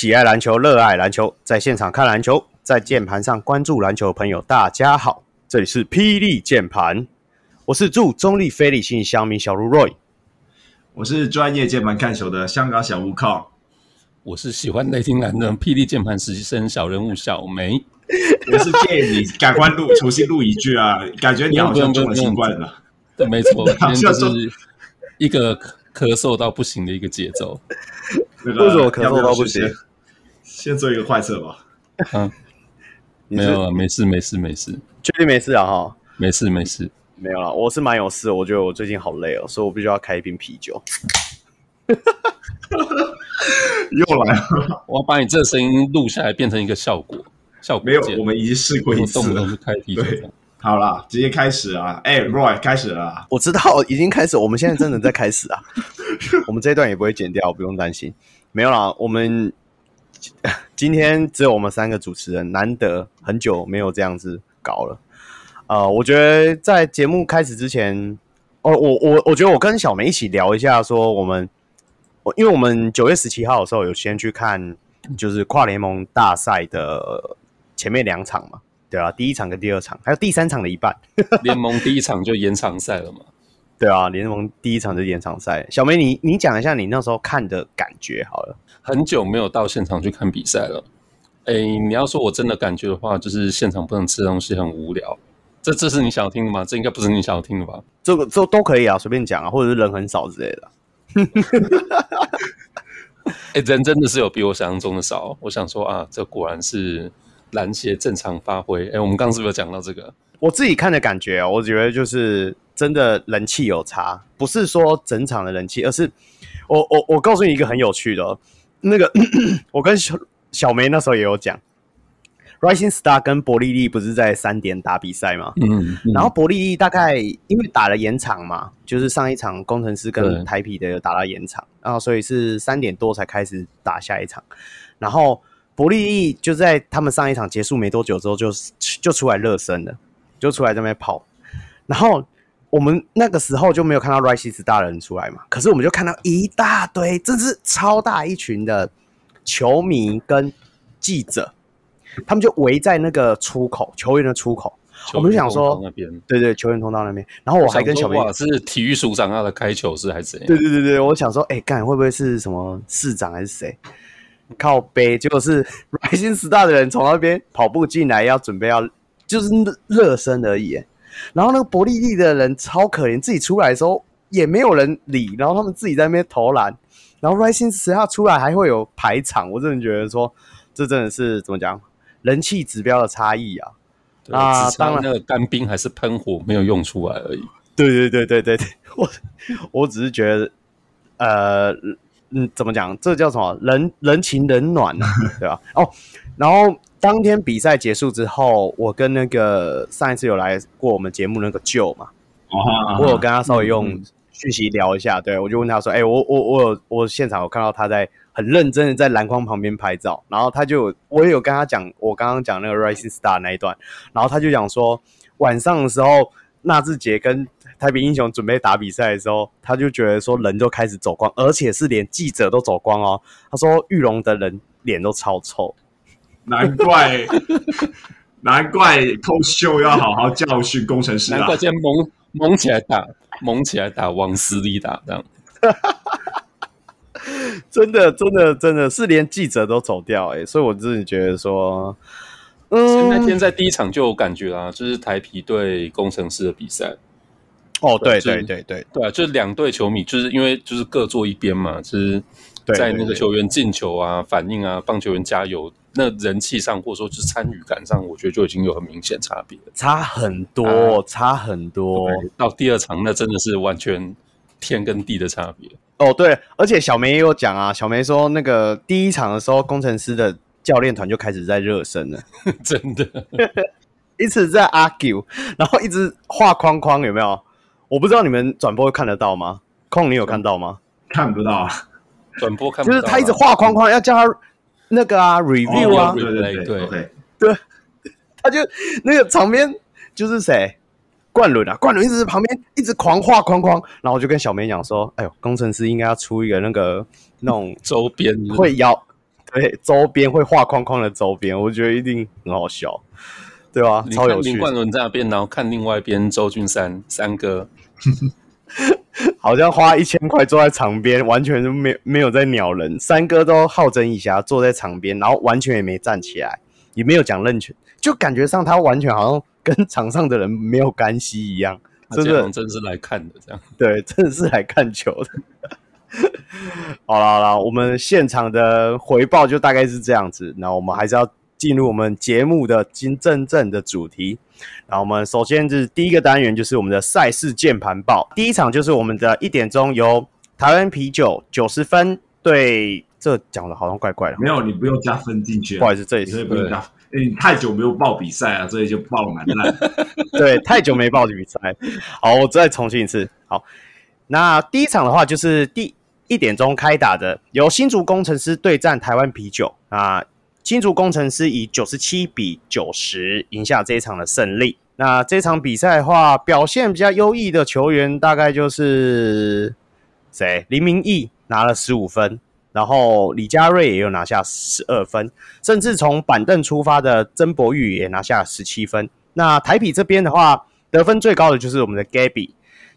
喜爱篮球、热爱篮球，在现场看篮球，在键盘上关注篮球的朋友，大家好，这里是霹雳键盘，我是驻中立非理性乡民小卢 Roy，我是专业键盘看球的香港小吴康，我是喜欢雷霆篮的霹雳键盘实习生小人物小梅，我是建议你赶快录，重新录一句啊，感觉你好像中了新冠了，对，没错，今天就是一个咳嗽到不行的一个节奏。为什么咳嗽到不行？先，做一个快测吧。嗯，没有啊，没事，没事，没事，确定没事啊？哈，没事，没事，没有了。我是蛮有事，我觉得我最近好累哦，所以我必须要开一瓶啤酒。又来了，我要把你这个声音录下来，变成一个效果。效果没有，我们已经试过一次了。动不动开啤酒。好啦，直接开始啊！哎，Roy，开始了。我知道已经开始，我们现在真的在开始啊！我们这一段也不会剪掉，不用担心。没有啦，我们 今天只有我们三个主持人，难得很久没有这样子搞了。呃，我觉得在节目开始之前，哦，我我我觉得我跟小梅一起聊一下，说我们，因为我们九月十七号的时候有先去看，就是跨联盟大赛的前面两场嘛。对啊，第一场跟第二场，还有第三场的一半。联盟第一场就延长赛了嘛？对啊，联盟第一场就是延长赛。小梅，你你讲一下你那时候看的感觉好了。很久没有到现场去看比赛了。哎，你要说我真的感觉的话，就是现场不能吃东西，很无聊。这这是你想要听的吗？这应该不是你想要听的吧？这个这都可以啊，随便讲啊，或者是人很少之类的。哎，人真的是有比我想象中的少。我想说啊，这果然是。篮协正常发挥，哎，我们刚刚是不是有讲到这个？我自己看的感觉，我觉得就是真的人气有差，不是说整场的人气，而是我我我告诉你一个很有趣的、哦，那个 我跟小小梅那时候也有讲，Rising Star 跟伯利利不是在三点打比赛吗？嗯，嗯，然后伯利利大概因为打了延长嘛，就是上一场工程师跟台啤的有打了延长，然后所以是三点多才开始打下一场，然后。伯利利就在他们上一场结束没多久之后就就出来热身了，就出来这边跑。然后我们那个时候就没有看到 Rising Star 人出来嘛，可是我们就看到一大堆，真是超大一群的球迷跟记者，他们就围在那个出口球员的出口。我们就想说，那边对对，球员通道那边。然后我还跟小明，是体育署长要来开球是还是谁？对对对对，我想说，哎，干会不会是什么市长还是谁？靠背，结果是 Rising Star 的人从那边跑步进来，要准备要就是热身而已。然后那个伯利利的人超可怜，自己出来的时候也没有人理，然后他们自己在那边投篮。然后 Rising Star 出来还会有排场，我真的觉得说这真的是怎么讲，人气指标的差异啊！啊，当然那个干冰还是喷火没有用出来而已。对对对对对对，我我只是觉得呃。嗯，怎么讲？这叫什么？人人情冷暖，对吧？哦，然后当天比赛结束之后，我跟那个上一次有来过我们节目那个 Joe 嘛，我有跟他稍微用讯息聊一下，对，我就问他说：“哎，我我我有我现场有看到他在很认真的在篮筐旁边拍照，然后他就我也有跟他讲我刚刚讲那个 Rising Star 那一段，然后他就讲说晚上的时候纳智捷跟。”台北英雄准备打比赛的时候，他就觉得说人就开始走光，而且是连记者都走光哦。他说玉龙的人脸都超臭，难怪难怪寇秀要好好教训工程师啊！难怪今天猛猛起来打，猛起来打，往死里打这样。真的真的真的是连记者都走掉哎、欸，所以我自己觉得说，嗯，那天在第一场就有感觉啦，就是台皮对工程师的比赛。哦，对对对对对，对啊，就是两队球迷，就是因为就是各坐一边嘛，就是在那个球员进球啊、反应啊、帮球员加油，那人气上或者说就是参与感上，我觉得就已经有很明显差别了，差很多，差很多。到第二场，那真的是完全天跟地的差别。哦，对，而且小梅也有讲啊，小梅说那个第一场的时候，工程师的教练团就开始在热身了，真的，一直在 argue，然后一直画框框，有没有？我不知道你们转播会看得到吗？空，你有看到吗？看不到啊，转播看不到。就是他一直画框框，要叫他那个啊，review 啊，对对对对对，他就那个场边就是谁？冠伦啊，冠伦一直旁边一直狂画框框，然后我就跟小梅讲说：“哎呦，工程师应该要出一个那个那种 周边会摇，对，周边会画框框的周边，我觉得一定很好笑，对吧？你超有趣。林冠伦在那边，然后看另外一边周俊山三哥，好像花一千块坐在场边，完全就没没有在鸟人。三哥都好整以暇坐在场边，然后完全也没站起来，也没有讲认全，就感觉上他完全好像跟场上的人没有干系一样。真的，真是来看的，这样对，真的是来看球的。好了好了，我们现场的回报就大概是这样子。那我们还是要进入我们节目的金正正的主题。那我们首先是第一个单元，就是我们的赛事键盘报。第一场就是我们的一点钟由台湾啤酒九十分对，这讲的好像怪怪的。没有，你不用加分进去。不好意思，这一次不用加。因为你太久没有报比赛啊，所以就报蛮烂。对，太久没报比赛。好，我再重新一次。好，那第一场的话就是第。一点钟开打的，由新竹工程师对战台湾啤酒啊。新竹工程师以九十七比九十赢下这一场的胜利。那这场比赛的话，表现比较优异的球员大概就是谁？林明义拿了十五分，然后李佳瑞也有拿下十二分，甚至从板凳出发的曾博宇也拿下十七分。那台比这边的话，得分最高的就是我们的 Gaby。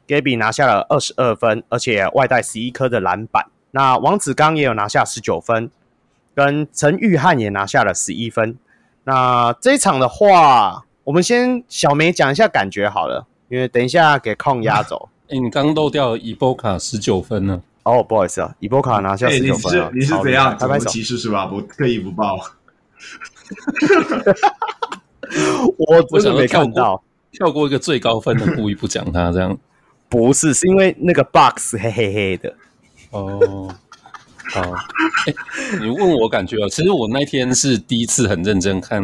Gaby 拿下了二十二分，而且外带十一颗的篮板。那王子刚也有拿下十九分，跟陈玉翰也拿下了十一分。那这一场的话，我们先小梅讲一下感觉好了，因为等一下给控压走。哎、欸，你刚漏掉伊波卡十九分呢？哦，不好意思啊，伊波卡拿下十九分、欸、你是你是怎样？种族歧视是吧？不特意不报。我真的没看到跳，跳过一个最高分的，故意不讲他这样。不是，是因为那个 box 黑黑黑的。哦，好，欸，你问我感觉啊，其实我那天是第一次很认真看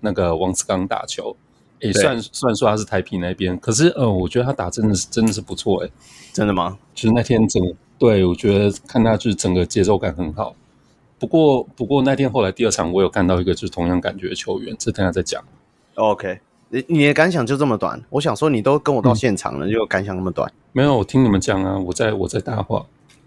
那个王子刚打球。诶，虽然虽然说他是台啤那边，可是呃，我觉得他打真的是真的是不错诶。真的吗？就是那天整，对，我觉得看他就是整个节奏感很好。不过不过那天后来第二场我有看到一个就是同样感觉的球员，这等下再讲。OK。你你的感想就这么短？我想说，你都跟我到现场了，嗯、就感想那么短？没有，我听你们讲啊，我在我在搭话。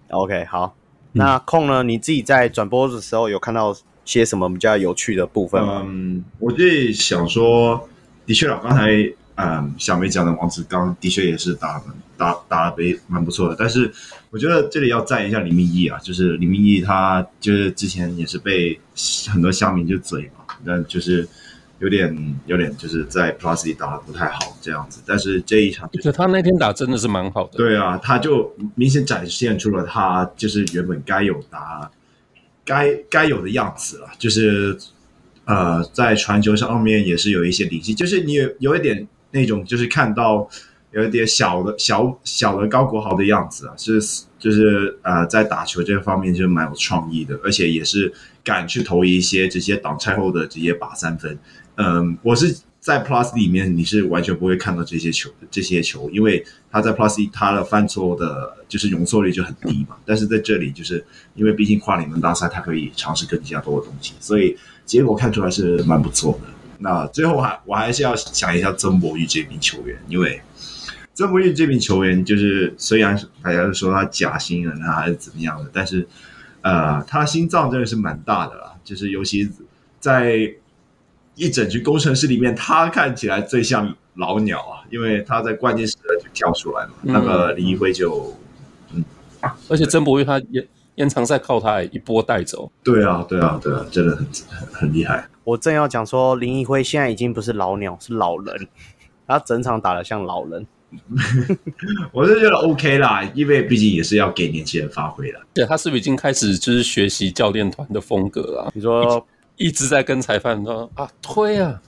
OK，好，那空呢？你自己在转播的时候有看到些什么比较有趣的部分吗？嗯，我自己想说，的确啊，刚才嗯小梅讲的王子刚的确也是打打打得蛮不错的，但是我觉得这里要赞一下李明义啊，就是李明义他就是之前也是被很多乡民就嘴嘛，但就是。有点有点就是在 Plus 里打的不太好这样子，但是这一场，就他那天打真的是蛮好的。对啊，他就明显展现出了他就是原本该有打、该该有的样子了。就是呃，在传球上面也是有一些灵气，就是你有有一点那种就是看到有一点小的小小的高国豪的样子啊，是就是呃在打球这方面就是蛮有创意的，而且也是敢去投一些这些挡拆后的这些把三分。嗯，我是在 Plus 里面，你是完全不会看到这些球，这些球，因为他在 Plus 他的犯错的，就是容错率就很低嘛。但是在这里，就是因为毕竟跨联盟大赛，他可以尝试更加多的东西，所以结果看出来是蛮不错的。那最后还我还是要讲一下曾博玉这名球员，因为曾博玉这名球员，就是虽然大家都说他假新人啊还是怎么样的，但是呃，他心脏真的是蛮大的啦，就是尤其在。一整局工程师里面，他看起来最像老鸟啊，因为他在关键时刻就跳出来嘛。嗯、那个林一辉就，嗯，而且曾博玉他延延长赛靠他一波带走。对啊，对啊，对啊，真的很很很厉害。我正要讲说，林一辉现在已经不是老鸟，是老人，他整场打得像老人。我是觉得 OK 啦，因为毕竟也是要给年轻人发挥的。对，他是不是已经开始就是学习教练团的风格啊？你说。一直在跟裁判说啊，推啊，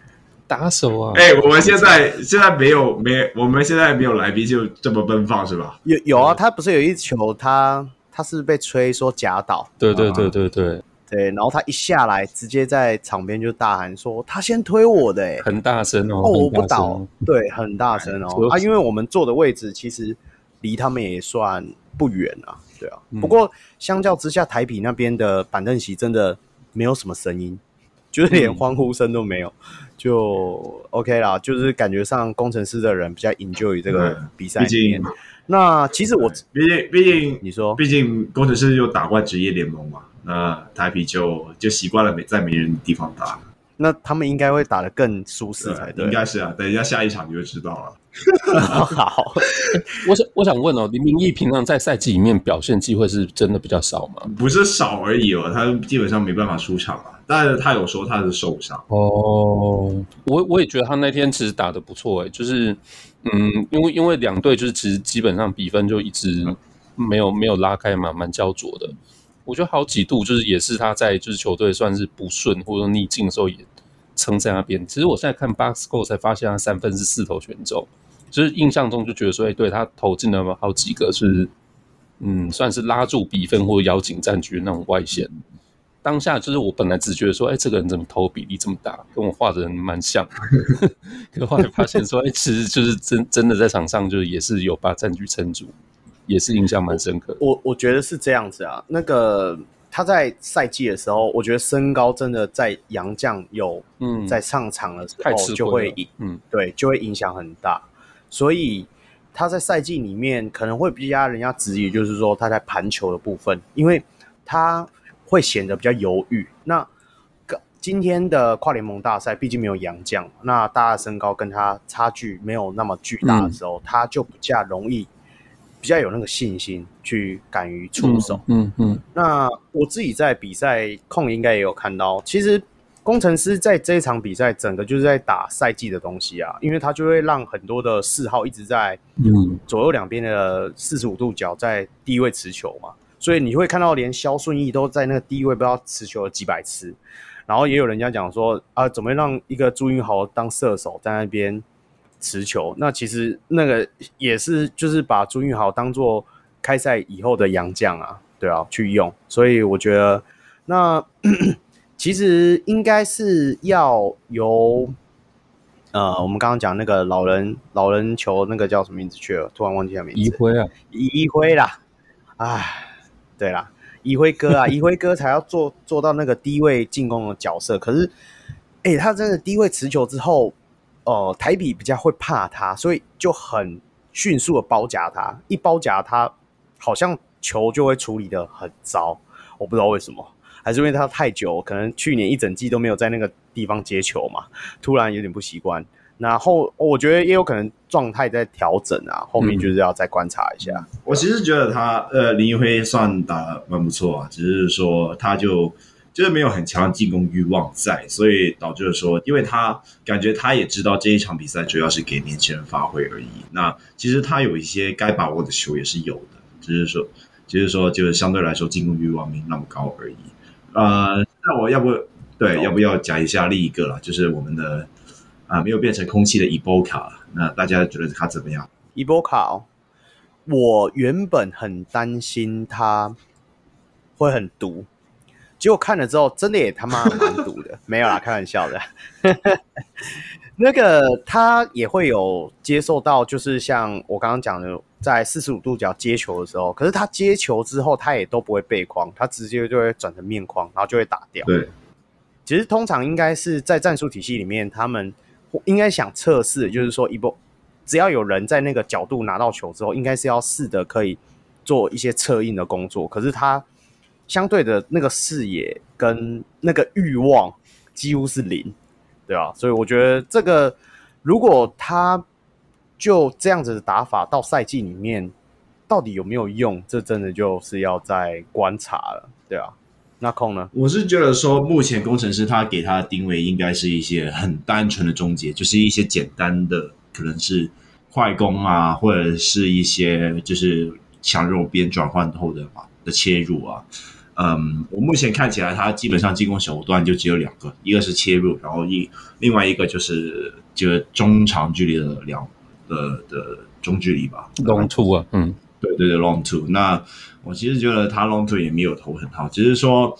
打手啊！哎、欸，我们现在现在没有没，我们现在没有来宾就这么奔放是吧？有有啊，他不是有一球，他他是被吹说假倒，对对对对对。对，然后他一下来，直接在场边就大喊说他先推我的、欸，哎，很大声哦，哦，我不倒，对，很大声哦，啊，因为我们坐的位置其实离他们也算不远啊，对啊，嗯、不过相较之下，台比那边的板凳席真的。没有什么声音，就是连欢呼声都没有，就 OK 啦。就是感觉上工程师的人比较 enjoy 这个比赛里面。那其实我毕竟毕竟你说，毕竟工程师又打过职业联盟嘛，那台啤就就习惯了没在没人的地方打。那他们应该会打得更舒适才对。应该是啊，等一下下一场你就知道了。好，我想我想问哦，林明义平常在赛季里面表现机会是真的比较少吗？不是少而已哦，他基本上没办法出场啊。但是他有说他是受伤哦。我我也觉得他那天其实打得不错诶，就是嗯，因为因为两队就是其实基本上比分就一直没有没有拉开嘛，蛮焦灼的。我觉得好几度就是也是他在就是球队算是不顺或者逆境的时候也。撑在那边，其实我现在看 Box Go 才发现他三分是四投全中，就是印象中就觉得说，哎，对他投进了好几个是，嗯，算是拉住比分或者咬紧战局的那种外线。当下就是我本来只觉得说，哎，这个人怎么投比例这么大，跟我画的人蛮像，可后来发现说，哎，其实就是真真的在场上就是也是有把战局撑住，也是印象蛮深刻。我我觉得是这样子啊，那个。他在赛季的时候，我觉得身高真的在杨将有嗯在上场的时候就会影嗯对就会影响很大，所以他在赛季里面可能会比较人家质疑，就是说他在盘球的部分，因为他会显得比较犹豫。那今天的跨联盟大赛毕竟没有杨将，那大家的身高跟他差距没有那么巨大的时候，嗯、他就比较容易。比较有那个信心去敢于出手，嗯嗯，嗯。那我自己在比赛控应该也有看到，其实工程师在这一场比赛整个就是在打赛季的东西啊，因为他就会让很多的四号一直在嗯左右两边的四十五度角在低位持球嘛，所以你会看到连肖顺义都在那个低位不知道持球了几百次，然后也有人家讲说啊，怎么让一个朱云豪当射手在那边。持球，那其实那个也是，就是把朱云豪当做开赛以后的洋将啊，对啊，去用。所以我觉得，那 其实应该是要由呃，我们刚刚讲那个老人老人球那个叫什么名字去了？突然忘记他名字。一辉啊，一辉啦，哎，对啦，一辉哥啊，一辉哥才要做做到那个低位进攻的角色。可是，哎、欸，他真的低位持球之后。哦、呃，台比比较会怕他，所以就很迅速的包夹他。一包夹他，好像球就会处理得很糟。我不知道为什么，还是因为他太久，可能去年一整季都没有在那个地方接球嘛，突然有点不习惯。然后我觉得也有可能状态在调整啊，后面就是要再观察一下。我其实觉得他呃林一辉算打蛮不错啊，只是说他就。就是没有很强的进攻欲望在，所以导致了说，因为他感觉他也知道这一场比赛主要是给年轻人发挥而已。那其实他有一些该把握的球也是有的，只是说，只是说，就是相对来说进攻欲望没那么高而已。呃，那我要不对，要不要讲一下另一个了？就是我们的啊、呃，没有变成空气的伊波卡。那大家觉得他怎么样？伊波卡哦，我原本很担心他会很毒。结果看了之后，真的也他妈蛮毒的，没有啦，开玩笑的。那个他也会有接受到，就是像我刚刚讲的，在四十五度角接球的时候，可是他接球之后，他也都不会背框，他直接就会转成面框，然后就会打掉。对，其实通常应该是在战术体系里面，他们应该想测试，就是说一波只要有人在那个角度拿到球之后，应该是要试着可以做一些策应的工作，可是他。相对的那个视野跟那个欲望几乎是零，对吧？所以我觉得这个如果他就这样子的打法到赛季里面到底有没有用，这真的就是要再观察了，对啊。那空呢？我是觉得说，目前工程师他给他的定位应该是一些很单纯的终结，就是一些简单的，可能是快攻啊，或者是一些就是强弱边转换后的的切入啊。嗯，我目前看起来，他基本上进攻手段就只有两个，一个是切入，然后一另外一个就是就是中长距离的两的的中距离吧，long two 啊，嗯，对对对，long two。那我其实觉得他 long two 也没有投很好，只是说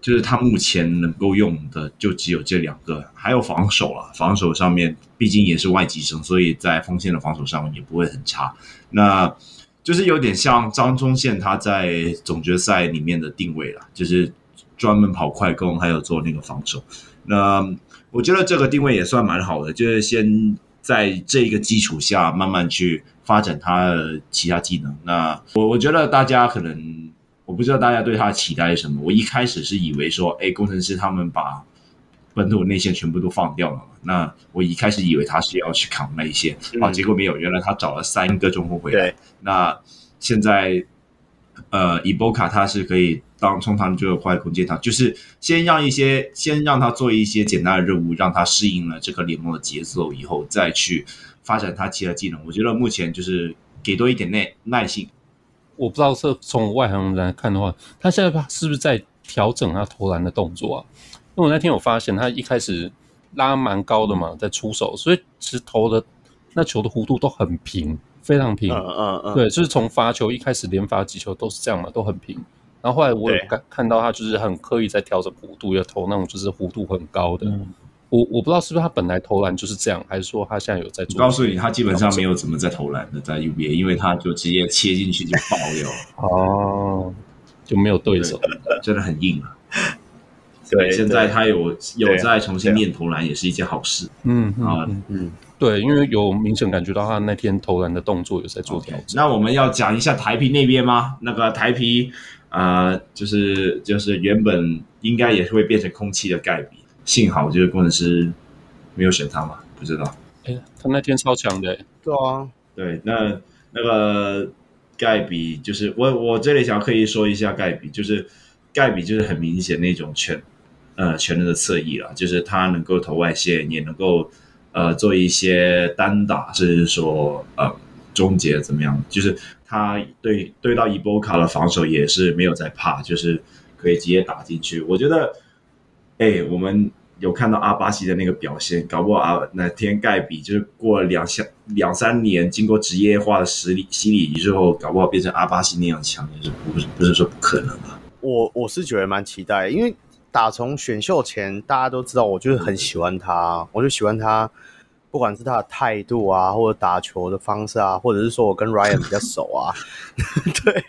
就是他目前能够用的就只有这两个，还有防守啊，防守上面毕竟也是外籍生，所以在锋线的防守上面也不会很差。那就是有点像张忠宪他在总决赛里面的定位了，就是专门跑快攻，还有做那个防守。那我觉得这个定位也算蛮好的，就是先在这个基础下慢慢去发展他的其他技能。那我我觉得大家可能，我不知道大家对他的期待是什么。我一开始是以为说，哎，工程师他们把本土内线全部都放掉了。那我一开始以为他是要去扛内线，啊，结果没有，原来他找了三个中锋回来。那现在，呃，伊波卡他是可以。当充当这个快攻接他，就是先让一些，先让他做一些简单的任务，让他适应了这个联盟的节奏以后，再去发展他其他技能。我觉得目前就是给多一点耐耐性。我不知道是从外行人来看的话，他现在是不是在调整他投篮的动作啊？因为我那天有发现他一开始拉蛮高的嘛，在出手，所以其实投的那球的弧度都很平，非常平。嗯嗯嗯，对，就是从罚球一开始连罚几球都是这样嘛，都很平。然后后来我也看看到他就是很刻意在调整弧度，要投那种就是弧度很高的。嗯、我我不知道是不是他本来投篮就是这样，还是说他现在有在做？我告诉你，他基本上没有怎么在投篮的，在 UBA，因为他就直接切进去就爆掉了。哦，就没有对手，真的很硬啊。对，现在他有有在重新练投篮，也是一件好事。嗯啊嗯，嗯，对，因为有明显感觉到他那天投篮的动作有在做调整。Okay, 那我们要讲一下台啤那边吗？那个台啤。啊、呃，就是就是原本应该也是会变成空气的盖比，幸好就是工程师没有选他嘛，不知道。哎呀，他那天超强的。对啊，对，那那个盖比就是我我这里想要刻意说一下盖比，就是盖比就是很明显那种全呃全能的侧翼了，就是他能够投外线，也能够呃做一些单打，甚至说呃终结怎么样，就是。他对对到伊波卡的防守也是没有在怕，就是可以直接打进去。我觉得，哎，我们有看到阿巴西的那个表现，搞不好啊，那天盖比就是过了两三两三年，经过职业化的洗礼洗礼之后，搞不好变成阿巴西那样强，也是不是不是说不可能的。我我是觉得蛮期待，因为打从选秀前大家都知道，我就是很喜欢他，我就喜欢他。不管是他的态度啊，或者打球的方式啊，或者是说我跟 Ryan 比较熟啊，对，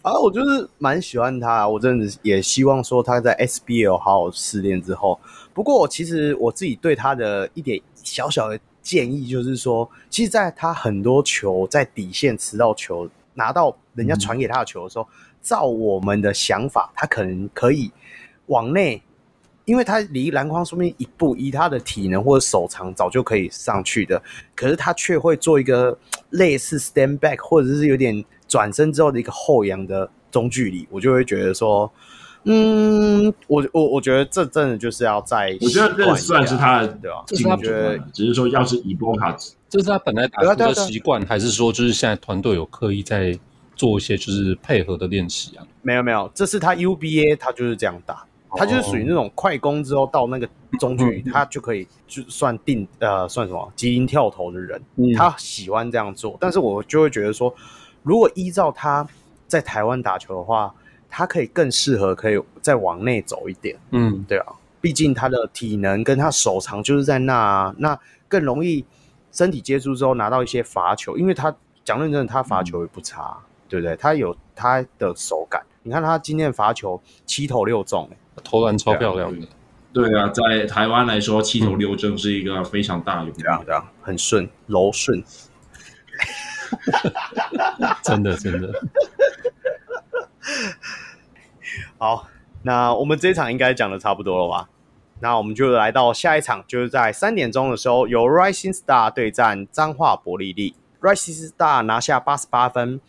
反正我就是蛮喜欢他。我真的也希望说他在 SBL 好好试炼之后。不过，其实我自己对他的一点小小的建议就是说，其实在他很多球在底线吃到球，拿到人家传给他的球的时候，嗯、照我们的想法，他可能可以往内。因为他离篮筐说明一步，以他的体能或者手长，早就可以上去的。可是他却会做一个 类似 stand back，或者是有点转身之后的一个后仰的中距离，我就会觉得说，嗯，我我我觉得这真的就是要在，我觉得这算是他的对吧？这是他觉得，只是说要是以波卡，这是他本来打球的习惯，还是说就是现在团队有刻意在做一些就是配合的练习啊？没有没有，这是他 UBA，他就是这样打。他就是属于那种快攻之后到那个中距离，他就可以就算定呃算什么急停跳投的人，他喜欢这样做。但是我就会觉得说，如果依照他在台湾打球的话，他可以更适合可以再往内走一点。嗯，对啊，毕竟他的体能跟他手长就是在那，那更容易身体接触之后拿到一些罚球，因为他讲认真的，他罚球也不差，对不对？他有他的手感。你看他今天罚球七投六中，投篮超漂亮的。对啊，在台湾来说，七投六中是一个非常大的，这样这样很顺柔顺。真 的真的。好，那我们这一场应该讲的差不多了吧？那我们就来到下一场，就是在三点钟的时候，由 Rising Star 对战彰化伯利利。Rising Star 拿下八十八分。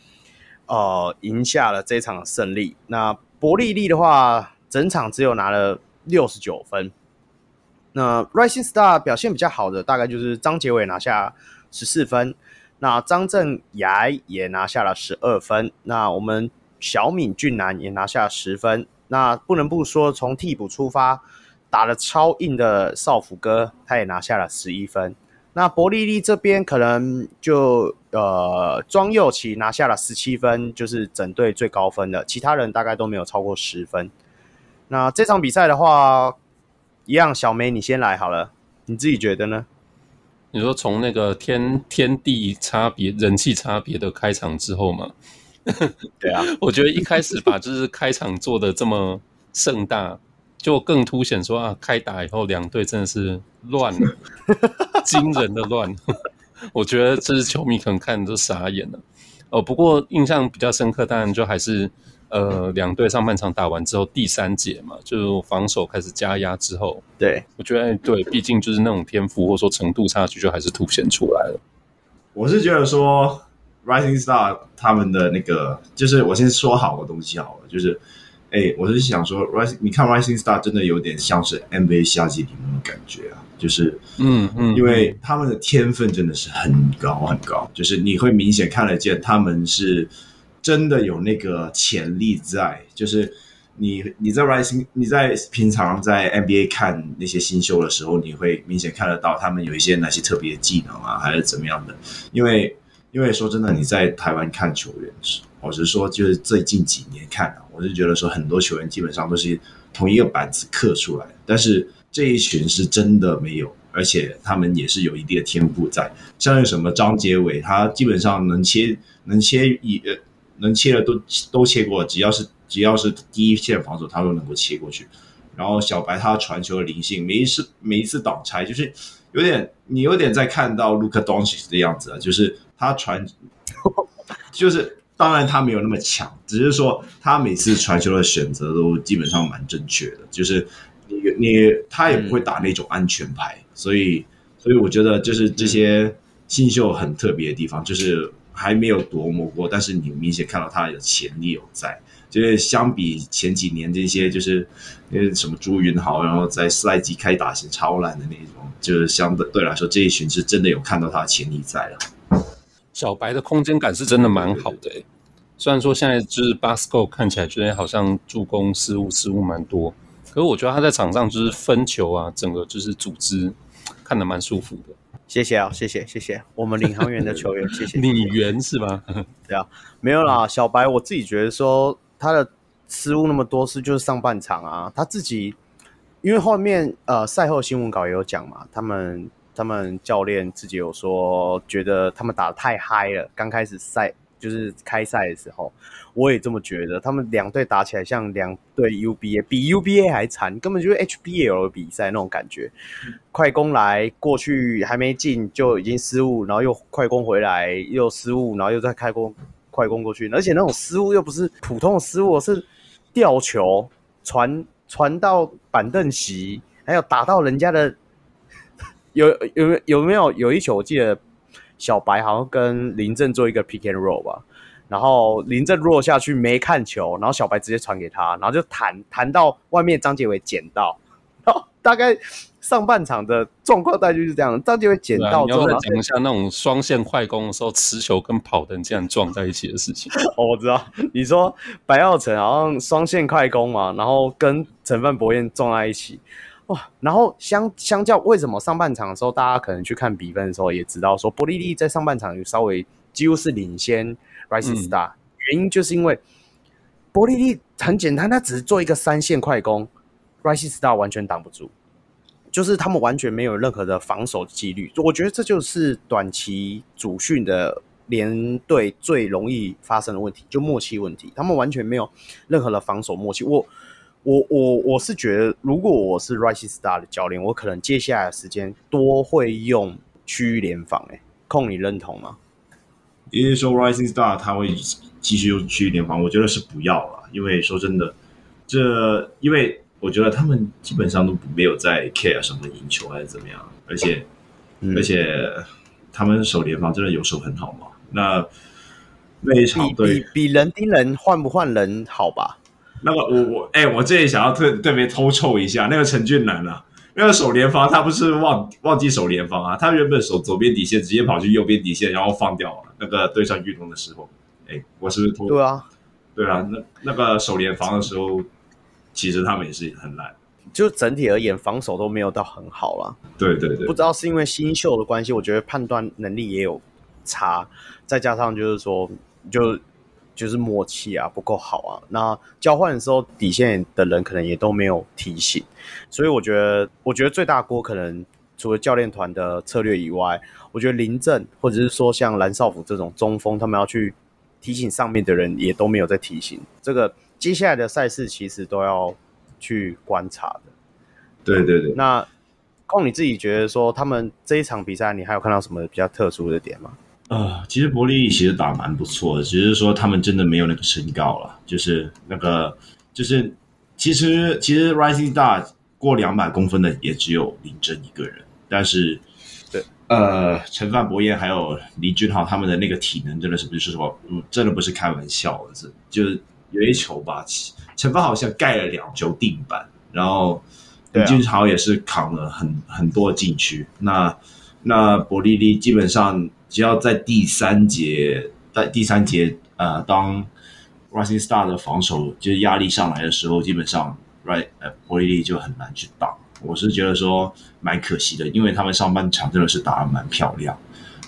呃，赢下了这场胜利。那伯利利的话，整场只有拿了六十九分。那 Rising Star 表现比较好的，大概就是张杰伟拿下十四分，那张镇崖也拿下了十二分。那我们小敏俊男也拿下十分。那不能不说，从替补出发打了超硬的少辅哥，他也拿下了十一分。那伯利利这边可能就呃庄佑琪拿下了十七分，就是整队最高分的，其他人大概都没有超过十分。那这场比赛的话，一样，小梅你先来好了，你自己觉得呢？你说从那个天天地差别、人气差别的开场之后嘛，对啊，我觉得一开始把就是开场做的这么盛大，就更凸显说啊，开打以后两队真的是乱了，惊人的乱。我觉得这是球迷可能看都傻眼了。哦，不过印象比较深刻，当然就还是呃，两队上半场打完之后，第三节嘛，就防守开始加压之后，对，我觉得哎，对，毕竟就是那种天赋或者说程度差距，就还是凸显出来了。我是觉得说，Rising Star 他们的那个，就是我先说好的东西好了，就是。哎，我是想说，Rising，你看 Rising Star 真的有点像是 NBA 夏季联盟的感觉啊，就是，嗯嗯，因为他们的天分真的是很高很高，就是你会明显看得见他们是真的有那个潜力在，就是你你在 Rising，你在平常在 NBA 看那些新秀的时候，你会明显看得到他们有一些哪些特别的技能啊，还是怎么样的，因为因为说真的，你在台湾看球员是。我是说，就是最近几年看啊，我是觉得说很多球员基本上都是同一个板子刻出来的，但是这一群是真的没有，而且他们也是有一定的天赋在。像什么张杰伟，他基本上能切能切一呃能切的都都切过，只要是只要是第一线防守，他都能够切过去。然后小白他传球的灵性，每一次每一次挡拆，就是有点你有点在看到卢卡东契的样子啊，就是他传 就是。当然他没有那么强，只是说他每次传球的选择都基本上蛮正确的，就是你你他也不会打那种安全牌，所以所以我觉得就是这些新秀很特别的地方，就是还没有琢磨过，但是你明显看到他的潜力有在，就是相比前几年这些就是什么朱云豪，然后在赛季开打前超烂的那种，就是相对来说这一群是真的有看到他的潜力在了。小白的空间感是真的蛮好的，欸，虽然说现在就是 Basco 看起来觉得好像助攻失误失误蛮多，可是我觉得他在场上就是分球啊，整个就是组织看得蛮舒服的。谢谢啊，谢谢谢谢我们领航员的球员，谢谢。你员是吧？对啊，没有啦，小白我自己觉得说他的失误那么多是就是上半场啊，他自己因为后面呃赛后新闻稿也有讲嘛，他们。他们教练自己有说，觉得他们打得太嗨了。刚开始赛就是开赛的时候，我也这么觉得。他们两队打起来像两队 UBA，比 UBA 还惨，根本就是 HBL 比赛那种感觉。快攻来过去还没进就已经失误，然后又快攻回来又失误，然后又再开攻快攻过去，而且那种失误又不是普通的失误，是吊球传传到板凳席，还有打到人家的。有有有没有有一球？我记得小白好像跟林振做一个 pick and roll 吧，然后林振落下去没看球，然后小白直接传给他，然后就弹弹到外面，张杰伟捡到，然后大概上半场的状况大概就是这样，张杰伟捡到之后，你要再讲一下那种双线快攻的时候持球跟跑的这样撞在一起的事情。哦，我知道，你说白耀成好像双线快攻嘛，然后跟陈范博彦撞在一起。哇，然后相相较，为什么上半场的时候，大家可能去看比分的时候，也知道说，波利利在上半场有稍微几乎是领先 Rising Star，、嗯、原因就是因为波利利很简单，他只是做一个三线快攻，Rising Star 完全挡不住，就是他们完全没有任何的防守纪律，我觉得这就是短期主训的连队最容易发生的问题，就默契问题，他们完全没有任何的防守默契，我。我我我是觉得，如果我是 Rising Star 的教练，我可能接下来的时间多会用区域联防。哎，控你认同吗？因为说 Rising Star 他会继续用区域联防，我觉得是不要了。因为说真的，这因为我觉得他们基本上都没有在 care 什么赢球还是怎么样，而且、嗯、而且他们守联防真的有时候很好嘛。那那一场对，比，比人盯人换不换人好吧？那个我我哎、欸，我这里想要特特别偷臭一下那个陈俊南啊，那个守联防他不是忘忘记守联防啊，他原本守左边底线，直接跑去右边底线，然后放掉了。那个对上运动的时候，哎、欸，我是不是偷？对啊，对啊，那那个守联防的时候，其实他们也是很烂，就整体而言防守都没有到很好啦。对对对，不知道是因为新秀的关系，我觉得判断能力也有差，再加上就是说就。就是默契啊不够好啊，那交换的时候底线的人可能也都没有提醒，所以我觉得，我觉得最大锅可能除了教练团的策略以外，我觉得林振或者是说像蓝少辅这种中锋，他们要去提醒上面的人也都没有在提醒。这个接下来的赛事其实都要去观察的。对对对。那空你自己觉得说他们这一场比赛，你还有看到什么比较特殊的点吗？呃，其实伯利利其实打蛮不错的，只是说他们真的没有那个身高了，就是那个就是其实其实 Rising Star 过两百公分的也只有林正一个人，但是。呃，陈范博彦还有李俊豪他们的那个体能真的是不是说，嗯，真的不是开玩笑的，是就是有一球吧，陈范好像盖了两球定板，然后李俊豪也是扛了很很多禁区。那那伯利利基本上只要在第三节，在第三节呃，当 Rising Star 的防守就是压力上来的时候，基本上 Right 呃伯利利就很难去挡。我是觉得说蛮可惜的，因为他们上半场真的是打得蛮漂亮，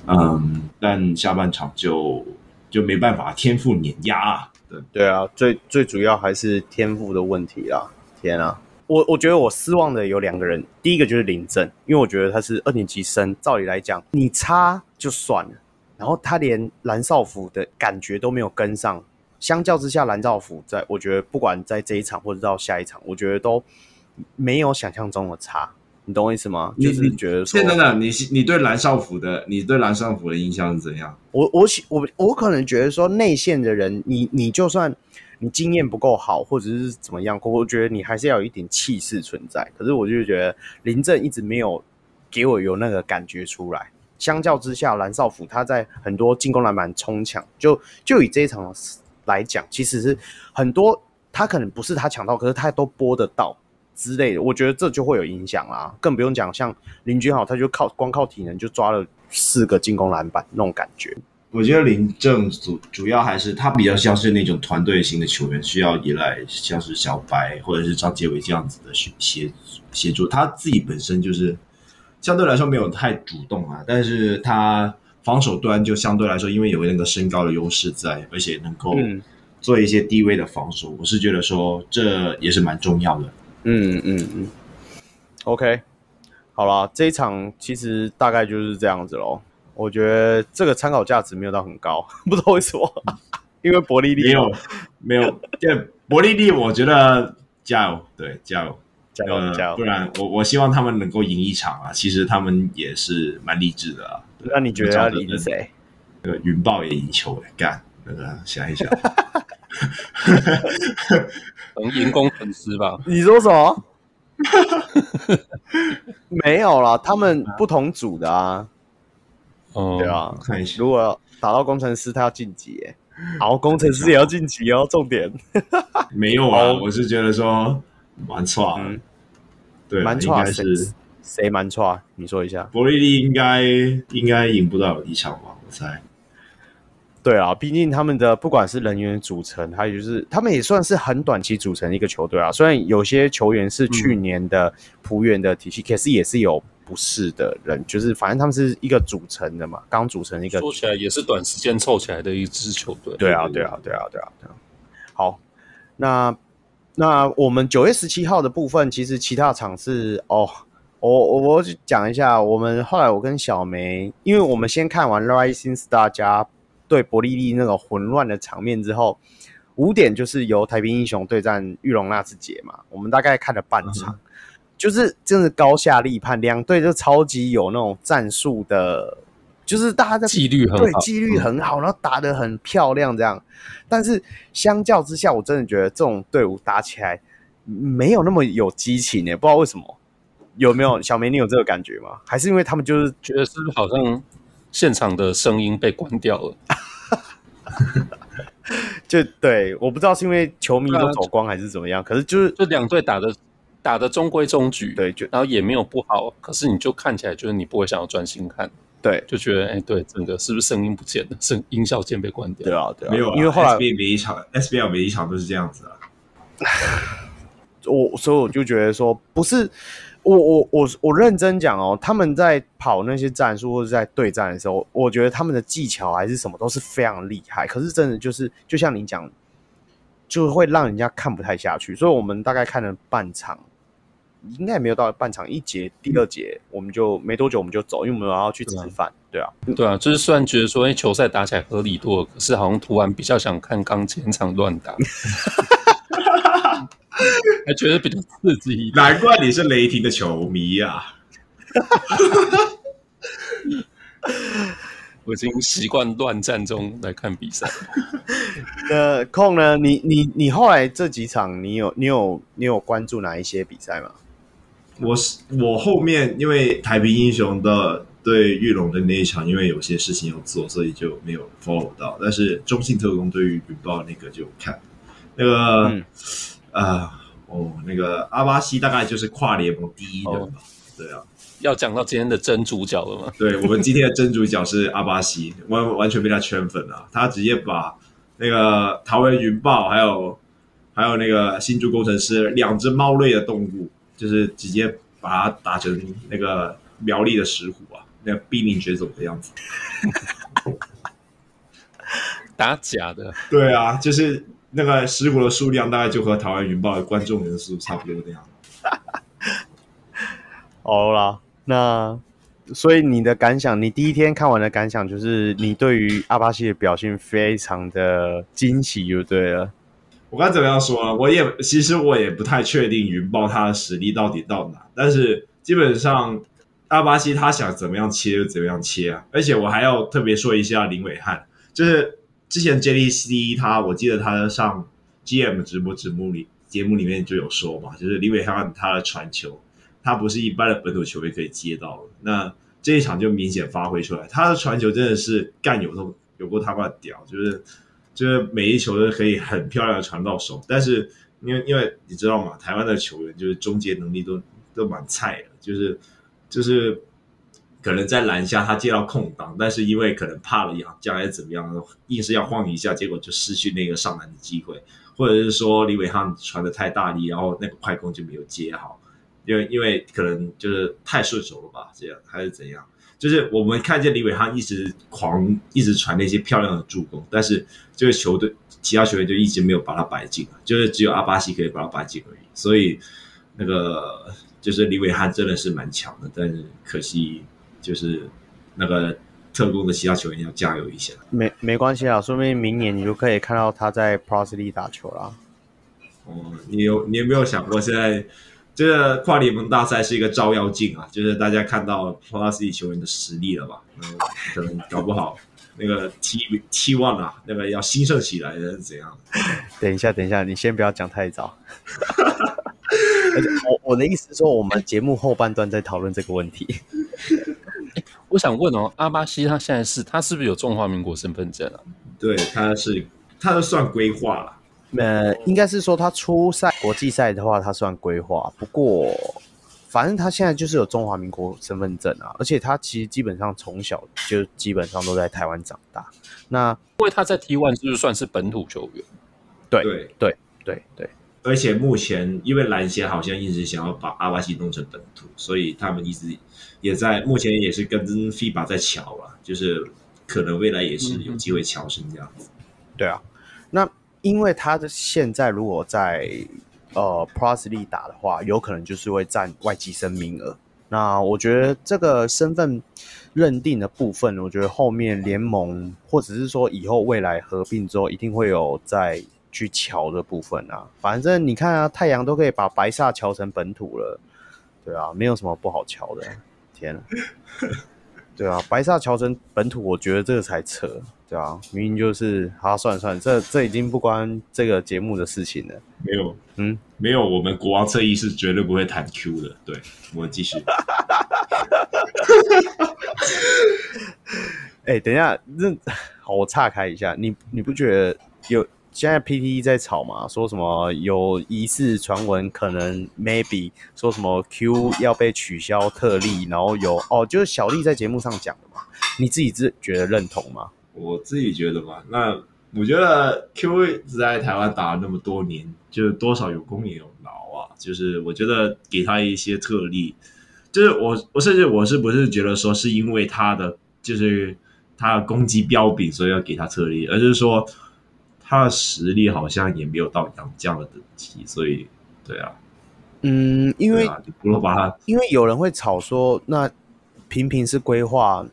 嗯，但下半场就就没办法，天赋碾压啊。对对啊，最最主要还是天赋的问题啊。天啊，我我觉得我失望的有两个人，第一个就是林正，因为我觉得他是二年级生，照理来讲你差就算了，然后他连蓝少辅的感觉都没有跟上，相较之下蓝少辅在我觉得不管在这一场或者到下一场，我觉得都。没有想象中的差，你懂我意思吗？你就是觉得说，真的，你你对蓝少辅的，你对蓝少辅的印象是怎样？我我我我可能觉得说内线的人，你你就算你经验不够好，或者是怎么样，我觉得你还是要有一点气势存在。可是我就觉得林正一直没有给我有那个感觉出来。相较之下，蓝少辅他在很多进攻篮板冲抢，就就以这一场来讲，其实是很多他可能不是他抢到，可是他都拨得到。之类的，我觉得这就会有影响啦，更不用讲像林君豪，他就靠光靠体能就抓了四个进攻篮板那种感觉。我觉得林正主主要还是他比较像是那种团队型的球员，需要依赖像是小白或者是张杰伟这样子的协协协助。他自己本身就是相对来说没有太主动啊，但是他防守端就相对来说，因为有那个身高的优势在，而且能够做一些低位的防守，我是觉得说这也是蛮重要的。嗯嗯嗯，OK，好了，这一场其实大概就是这样子喽。我觉得这个参考价值没有到很高，不知道为什么，因为伯利利没有没有，对伯利利，我觉得加油，对加油加油、呃、加油，不然我我希望他们能够赢一场啊。其实他们也是蛮励志的啊。那你觉得要赢谁？那个云豹也赢球了，干那个想一想。能赢工程师吧？你说什么？没有啦，他们不同组的啊。哦、嗯，对啊，看一下。如果打到工程师，他要晋级，哎，好，工程师也要晋级哦。重点 没有啊，我是觉得说蛮差，嗯，对，蛮差是谁蛮差？你说一下。伯利利应该应该赢不到一场吧？我猜。对啊，毕竟他们的不管是人员组成，还有就是他们也算是很短期组成一个球队啊。虽然有些球员是去年的璞园的体系，嗯、可是也是有不是的人，就是反正他们是一个组成的嘛，刚组成一个。说起来也是短时间凑起来的一支球队。对啊，对啊，对啊，对啊，对啊。好，那那我们九月十七号的部分，其实其他场次哦，我我我讲一下，我们后来我跟小梅，因为我们先看完 Rising Star 加。对伯利利那个混乱的场面之后，五点就是由台平英雄对战玉龙纳智捷嘛。我们大概看了半场，嗯、就是真的高下立判，两队就超级有那种战术的，就是大家的纪律很好，对纪律很好，然后打得很漂亮这样。但是相较之下，我真的觉得这种队伍打起来没有那么有激情耶，不知道为什么。有没有小梅，你有这个感觉吗？还是因为他们就是觉得是不是好像？现场的声音被关掉了，就对，我不知道是因为球迷都走光还是怎么样，可是就是这两队打的打的中规中矩，对，就然后也没有不好，可是你就看起来就是你不会想要专心看，对，就觉得哎，对，整个是不是声音不见了，声音效键被关掉，对啊，对啊，没有，因为后来 SBL 每一场 SBL 每一场都是这样子啊，我所以我就觉得说不是。我我我我认真讲哦，他们在跑那些战术或者在对战的时候，我觉得他们的技巧还是什么都是非常厉害。可是真的就是，就像你讲，就会让人家看不太下去。所以我们大概看了半场，应该也没有到半场一节，第二节我们就没多久我们就走，因为我们要去吃饭。对啊，对啊，就是虽然觉得说，哎，球赛打起来合理多了，可是好像突然比较想看刚前场乱打，还觉得比较刺激。难怪你是雷霆的球迷啊！我已经习惯乱战中来看比赛。呃，空呢？你你你后来这几场，你有你有你有关注哪一些比赛吗？我是我后面因为台平英雄的对玉龙的那一场，因为有些事情要做，所以就没有 follow 到。但是中信特工对于云豹那个就看那个啊、嗯呃、哦，那个阿巴西大概就是跨联盟第一人吧？哦、对啊。要讲到今天的真主角了吗？对，我们今天的真主角是阿巴西，完完全被他圈粉了。他直接把那个桃园云豹，还有还有那个新竹工程师两只猫类的动物，就是直接把它打成那个苗栗的石虎啊，那个濒临绝种的样子。打假的？对啊，就是那个石虎的数量大概就和台湾云豹的观众人数差不多那样。好啦。那所以你的感想，你第一天看完的感想就是你对于阿巴西的表现非常的惊喜，就对了。我该怎么样说啊？我也其实我也不太确定云豹他的实力到底到哪，但是基本上阿巴西他想怎么样切就怎么样切啊。而且我还要特别说一下林伟汉，就是之前 JDC 他，我记得他上 GM 直播节目里节目里面就有说嘛，就是林伟汉他的传球。他不是一般的本土球员可以接到的，那这一场就明显发挥出来，他的传球真的是干有都有过他妈屌，就是就是每一球都可以很漂亮的传到手，但是因为因为你知道吗？台湾的球员就是终结能力都都蛮菜的，就是就是可能在篮下他接到空档，但是因为可能怕了呀，将来怎么样，硬是要晃一下，结果就失去那个上篮的机会，或者是说李伟汉传的太大力，然后那个快攻就没有接好。因为因为可能就是太顺手了吧，这样还是怎样？就是我们看见李伟汉一直狂一直传那些漂亮的助攻，但是这个球队其他球员就一直没有把它摆进，就是只有阿巴西可以把它摆进而已。所以那个就是李伟汉真的是蛮强的，但是可惜就是那个特工的其他球员要加油一下。没没关系啊，说不定明年你就可以看到他在 Pro 3打球了。哦，你有你有没有想过现在？这个跨联盟大赛是一个照妖镜啊，就是大家看到 Plus 球员的实力了吧？嗯，可能搞不好那个期期望啊，那个要兴盛起来的是怎样？等一下，等一下，你先不要讲太早。而且我我的意思是说，我们节目后半段再讨论这个问题。我想问哦，阿巴西他现在是他是不是有中华民国身份证啊？对，他是，他是算规划了。呃，应该是说他初赛国际赛的话，他算规划。不过，反正他现在就是有中华民国身份证啊，而且他其实基本上从小就基本上都在台湾长大。那因为他在 T1 就是算是本土球员，对对对对对。而且目前因为篮协好像一直想要把阿巴西弄成本土，所以他们一直也在目前也是跟 FIBA 在乔啊，就是可能未来也是有机会乔成这样子。嗯、对啊，那。因为他的现在如果在呃 Prosley 打的话，有可能就是会占外籍生名额。那我觉得这个身份认定的部分，我觉得后面联盟或者是说以后未来合并之后，一定会有再去瞧的部分啊。反正你看啊，太阳都可以把白萨乔成本土了，对啊，没有什么不好瞧的。天啊，对啊，白萨乔成本土，我觉得这个才扯。对啊，明明就是，好，算了算了，这这已经不关这个节目的事情了。没有，嗯，没有，我们国王侧翼是绝对不会谈 Q 的。对，我们继续。哎、欸，等一下，那好，我岔开一下，你你不觉得有现在 PTE 在吵吗？说什么有疑似传闻，可能 maybe 说什么 Q 要被取消特例，然后有哦，就是小丽在节目上讲的嘛，你自己自觉得认同吗？我自己觉得吧，那我觉得 Q 在台湾打了那么多年，就是多少有功也有劳啊。就是我觉得给他一些特例，就是我我甚至我是不是觉得说是因为他的就是他的攻击标炳，所以要给他特例，而是说他的实力好像也没有到杨绛的等级，所以对啊，嗯，因为不能把他，因为有人会吵说，那平平是归化，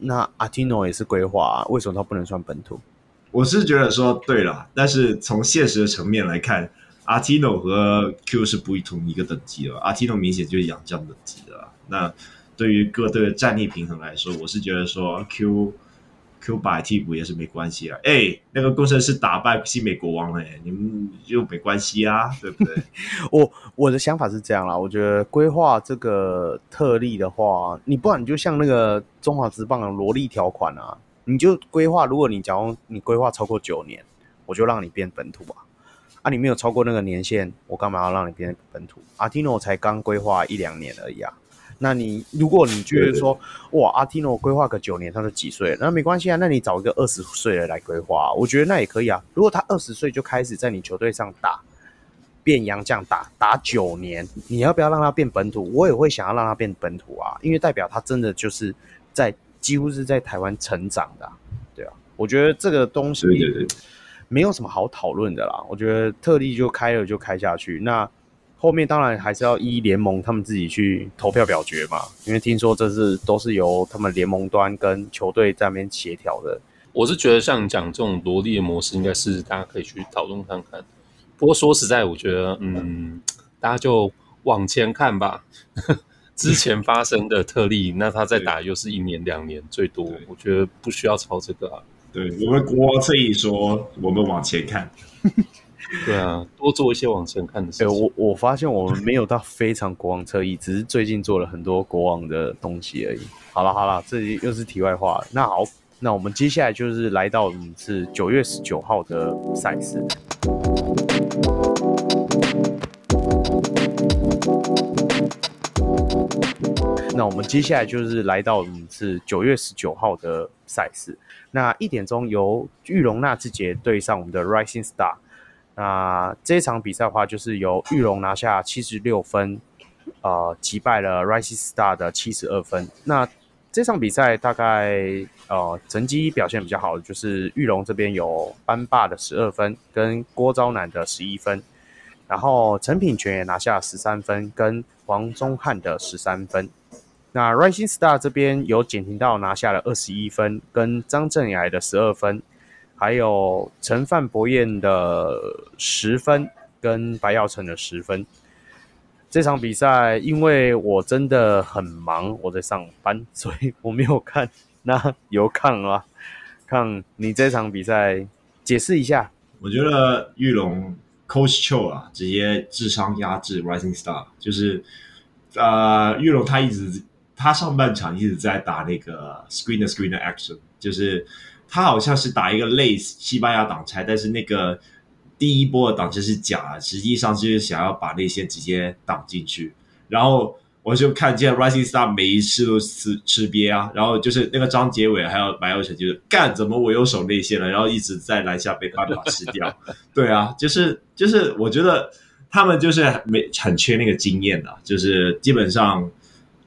那阿提诺也是规划、啊，为什么他不能算本土？我是觉得说对了，但是从现实的层面来看，阿提诺和 Q 是不同一个等级的，阿提诺明显就是洋将等级的。那对于各队的战力平衡来说，我是觉得说 Q。Q 摆替补也是没关系啊！哎、那个工程师打败新美国王了，哎，你们就没关系啊，对不对？我我的想法是这样啦，我觉得规划这个特例的话，你不然你就像那个中华职棒的萝莉条款啊，你就规划，如果你假如你规划超过九年，我就让你变本土啊。啊，你没有超过那个年限，我干嘛要让你变本土？阿提诺才刚规划一两年而已啊。那你如果你觉得说，哇，阿提诺规划个九年，他是几岁？那没关系啊，那你找一个二十岁的来规划，我觉得那也可以啊。如果他二十岁就开始在你球队上打，变洋将打打九年，你要不要让他变本土？我也会想要让他变本土啊，因为代表他真的就是在几乎是在台湾成长的啊，对啊。我觉得这个东西没有什么好讨论的啦。我觉得特例就开了就开下去，那。后面当然还是要依联盟他们自己去投票表决嘛，因为听说这是都是由他们联盟端跟球队在那边协调的。我是觉得像讲这种罗力的模式，应该是大家可以去讨论看看。不过说实在，我觉得嗯，大家就往前看吧。之前发生的特例，那他再打又是一年两年最多，我觉得不需要抄这个啊。对，我们国王特意说，我们往前看。对啊，多做一些往前看的事情。欸、我我发现我们没有到非常国王侧翼，只是最近做了很多国王的东西而已。好了好了，这又是题外话。那好，那我们接下来就是来到是九月十九号的赛事。那我们接下来就是来到是九月十九号的赛事。那一点钟由玉龙纳智捷对上我们的 Rising Star。那这场比赛的话，就是由裕龙拿下七十六分，呃，击败了 Rising Star 的七十二分。那这场比赛大概呃成绩表现比较好的，就是裕龙这边有班霸的十二分，跟郭昭男的十一分，然后陈品全也拿下十三分，跟黄宗汉的十三分。那 Rising Star 这边有简廷道拿下了二十一分，跟张振崖的十二分。还有陈范博彦的十分跟白耀成的十分。这场比赛因为我真的很忙，我在上班，所以我没有看。那有看啊？看你这场比赛解释一下。我觉得玉龙 Coach Cho 啊，直接智商压制 Rising Star，就是呃，玉龙他一直他上半场一直在打那个 Screen the Screen 的 Action，就是。他好像是打一个类似西班牙挡拆，但是那个第一波的挡拆是假，实际上就是想要把内线直接挡进去。然后我就看见 Rising Star 每一次都吃吃瘪啊，然后就是那个张杰伟还有白耀成就是干，怎么我又守内线了？然后一直在篮下被班霸吃掉。对啊，就是就是我觉得他们就是没很缺那个经验的，就是基本上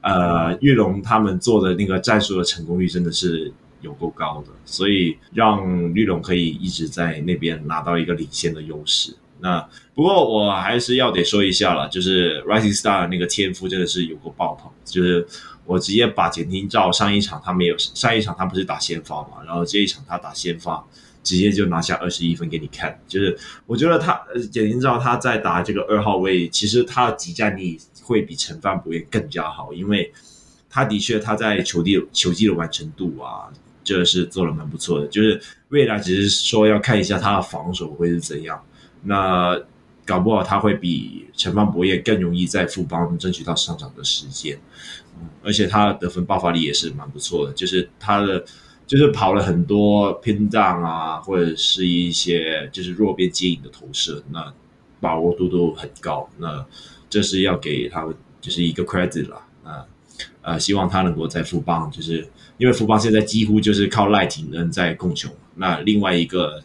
呃玉龙他们做的那个战术的成功率真的是。有够高的，所以让绿龙可以一直在那边拿到一个领先的优势。那不过我还是要得说一下了，就是 Rising Star 那个天赋真的是有够爆棚。就是我直接把简廷照上一场他没有，上一场他不是打先发嘛，然后这一场他打先发，直接就拿下二十一分给你看。就是我觉得他简廷照他在打这个二号位，其实他的即战力会比陈范博也更加好，因为他的确他在球地球技的完成度啊。这是做的蛮不错的，就是未来只是说要看一下他的防守会是怎样。那搞不好他会比陈范博彦更容易在富邦争取到上场的时间。而且他的得分爆发力也是蛮不错的，就是他的就是跑了很多偏档啊，或者是一些就是弱边接应的投射，那把握度都很高。那这是要给他就是一个 credit 了啊。呃，希望他能够在富邦就是。因为富邦现在几乎就是靠赖廷恩在控球，那另外一个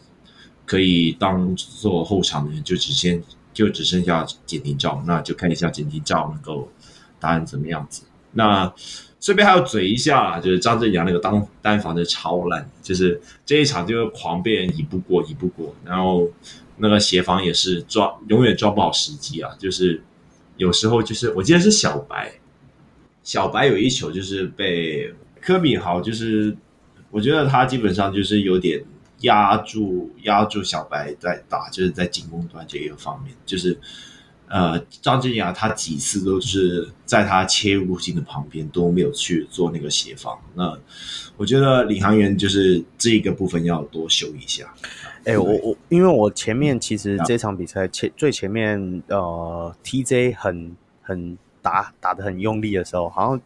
可以当做后场的人就只先就只剩下简廷照，那就看一下简廷照能够打成怎么样子。那顺便还要嘴一下，就是张振阳那个当单防的超烂，就是这一场就狂被人移不过移不过，然后那个协防也是抓永远抓不好时机啊，就是有时候就是我记得是小白，小白有一球就是被柯敏豪，就是我觉得他基本上就是有点压住压住小白在打，就是在进攻端这一个方面，就是。呃，张镇雅他几次都是在他切入路径的旁边都没有去做那个协防。那我觉得领航员就是这个部分要多修一下。哎、欸，我我因为我前面其实这场比赛前最前面呃，TJ 很很打打的很用力的时候，好像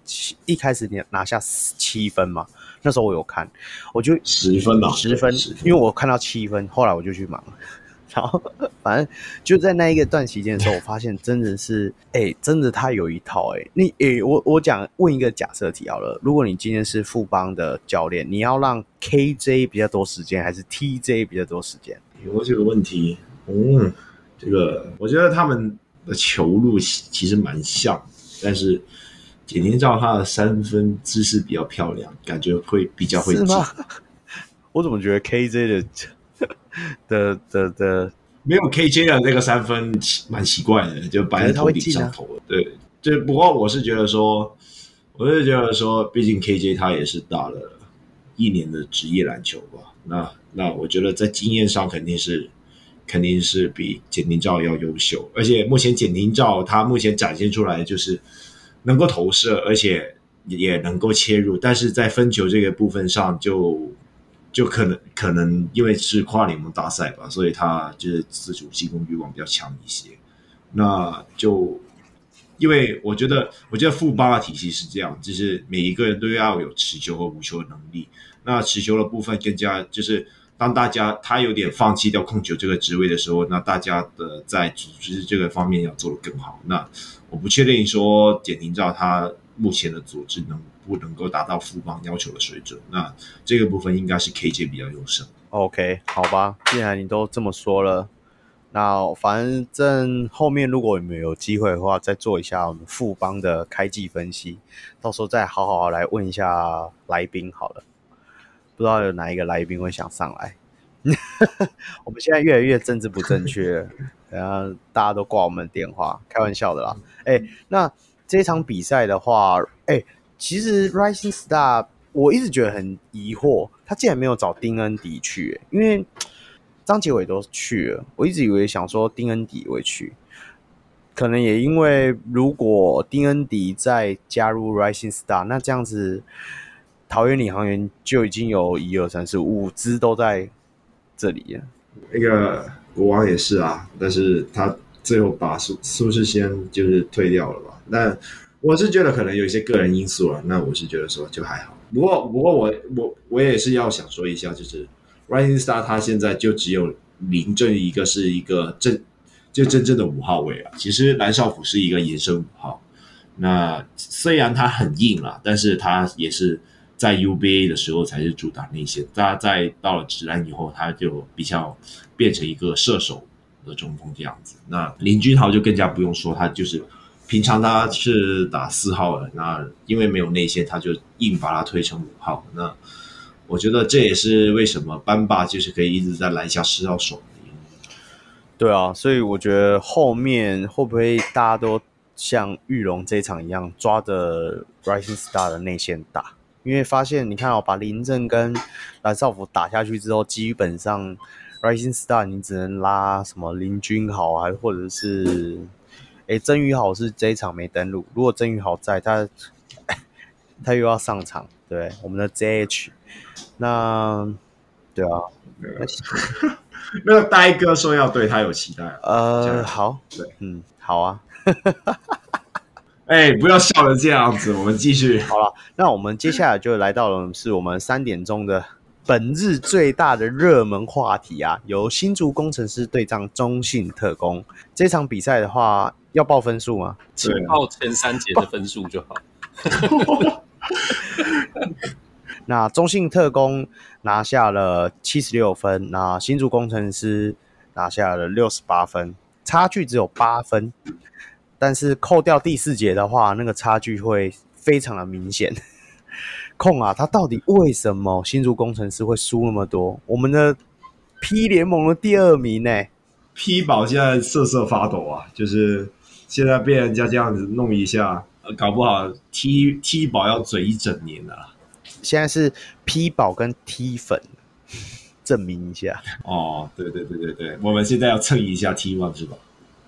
一开始你拿下七分嘛，那时候我有看，我就十分嘛，十分，因为我看到七分，后来我就去忙了。然后，反正就在那一个段期间的时候，我发现真的是，哎、欸，真的他有一套、欸，哎，你，哎、欸，我我讲问一个假设题好了，如果你今天是富邦的教练，你要让 KJ 比较多时间，还是 TJ 比较多时间？有这个问题，嗯，这个我觉得他们的球路其实蛮像，但是简天照他的三分姿势比较漂亮，感觉会比较会进。我怎么觉得 KJ 的？的的的，没有 KJ 的那个三分蛮奇怪的，就摆在头顶上投了。对，就不过我是觉得说，我是觉得说，毕竟 KJ 他也是打了一年的职业篮球吧。那那我觉得在经验上肯定是肯定是比简廷照要优秀，而且目前简廷照他目前展现出来就是能够投射，而且也能够切入，但是在分球这个部分上就。就可能可能因为是跨联盟大赛吧，所以他就是自主进攻欲望比较强一些。那就因为我觉得，我觉得富邦的体系是这样，就是每一个人都要有持球和无球的能力。那持球的部分更加就是，当大家他有点放弃掉控球这个职位的时候，那大家的在组织这个方面要做得更好。那我不确定说简廷照他目前的组织能。不能够达到富邦要求的水准，那这个部分应该是 KJ 比较优胜。OK，好吧，既然你都这么说了，那反正后面如果你们有机会的话，再做一下我们富邦的开季分析，到时候再好好来问一下来宾好了。不知道有哪一个来宾会想上来？我们现在越来越政治不正确，然后大家都挂我们的电话，开玩笑的啦。哎、欸，那这场比赛的话，哎、欸。其实 Rising Star 我一直觉得很疑惑，他竟然没有找丁恩迪去，因为张杰伟都去了，我一直以为想说丁恩迪会去，可能也因为如果丁恩迪再加入 Rising Star，那这样子桃园领航员就已经有一二三四五支都在这里了。那个国王也是啊，但是他最后把苏苏世先就是退掉了吧？那。我是觉得可能有一些个人因素了，那我是觉得说就还好。不过，不过我我我也是要想说一下，就是 Rising Star 他现在就只有林正一个是一个正就真正的五号位啊。其实蓝少辅是一个延伸五号，那虽然他很硬了，但是他也是在 UBA 的时候才是主打内线，他在到了职篮以后，他就比较变成一个射手的中锋这样子。那林君豪就更加不用说，他就是。平常他是打四号的，那因为没有内线，他就硬把他推成五号。那我觉得这也是为什么班霸就是可以一直在篮下吃到手的。对啊，所以我觉得后面会不会大家都像玉龙这一场一样抓着 Rising Star 的内线打？因为发现你看哦，把林正跟蓝少辅打下去之后，基本上 Rising Star 你只能拉什么林君豪，还或者是。哎，曾宇豪是这一场没登录。如果曾宇豪在，他 他又要上场，对，我们的 JH，那对啊，那 个呆哥说要对他有期待，呃，好，对，嗯，好啊，哎，不要笑成这样子，我们继续。好了，那我们接下来就来到了是我们三点钟的本日最大的热门话题啊，由新竹工程师对战中信特工这场比赛的话。要报分数吗？请报前三节的分数就好。那中信特工拿下了七十六分，那新竹工程师拿下了六十八分，差距只有八分。但是扣掉第四节的话，那个差距会非常的明显。控啊，他到底为什么新竹工程师会输那么多？我们的 P 联盟的第二名呢？P 宝现在瑟瑟发抖啊，就是。现在被人家这样子弄一下，搞不好 T T 宝要嘴一整年了。现在是 P 宝跟 T 粉证明一下。哦，对对对对对，我们现在要蹭一下 T one 是吧？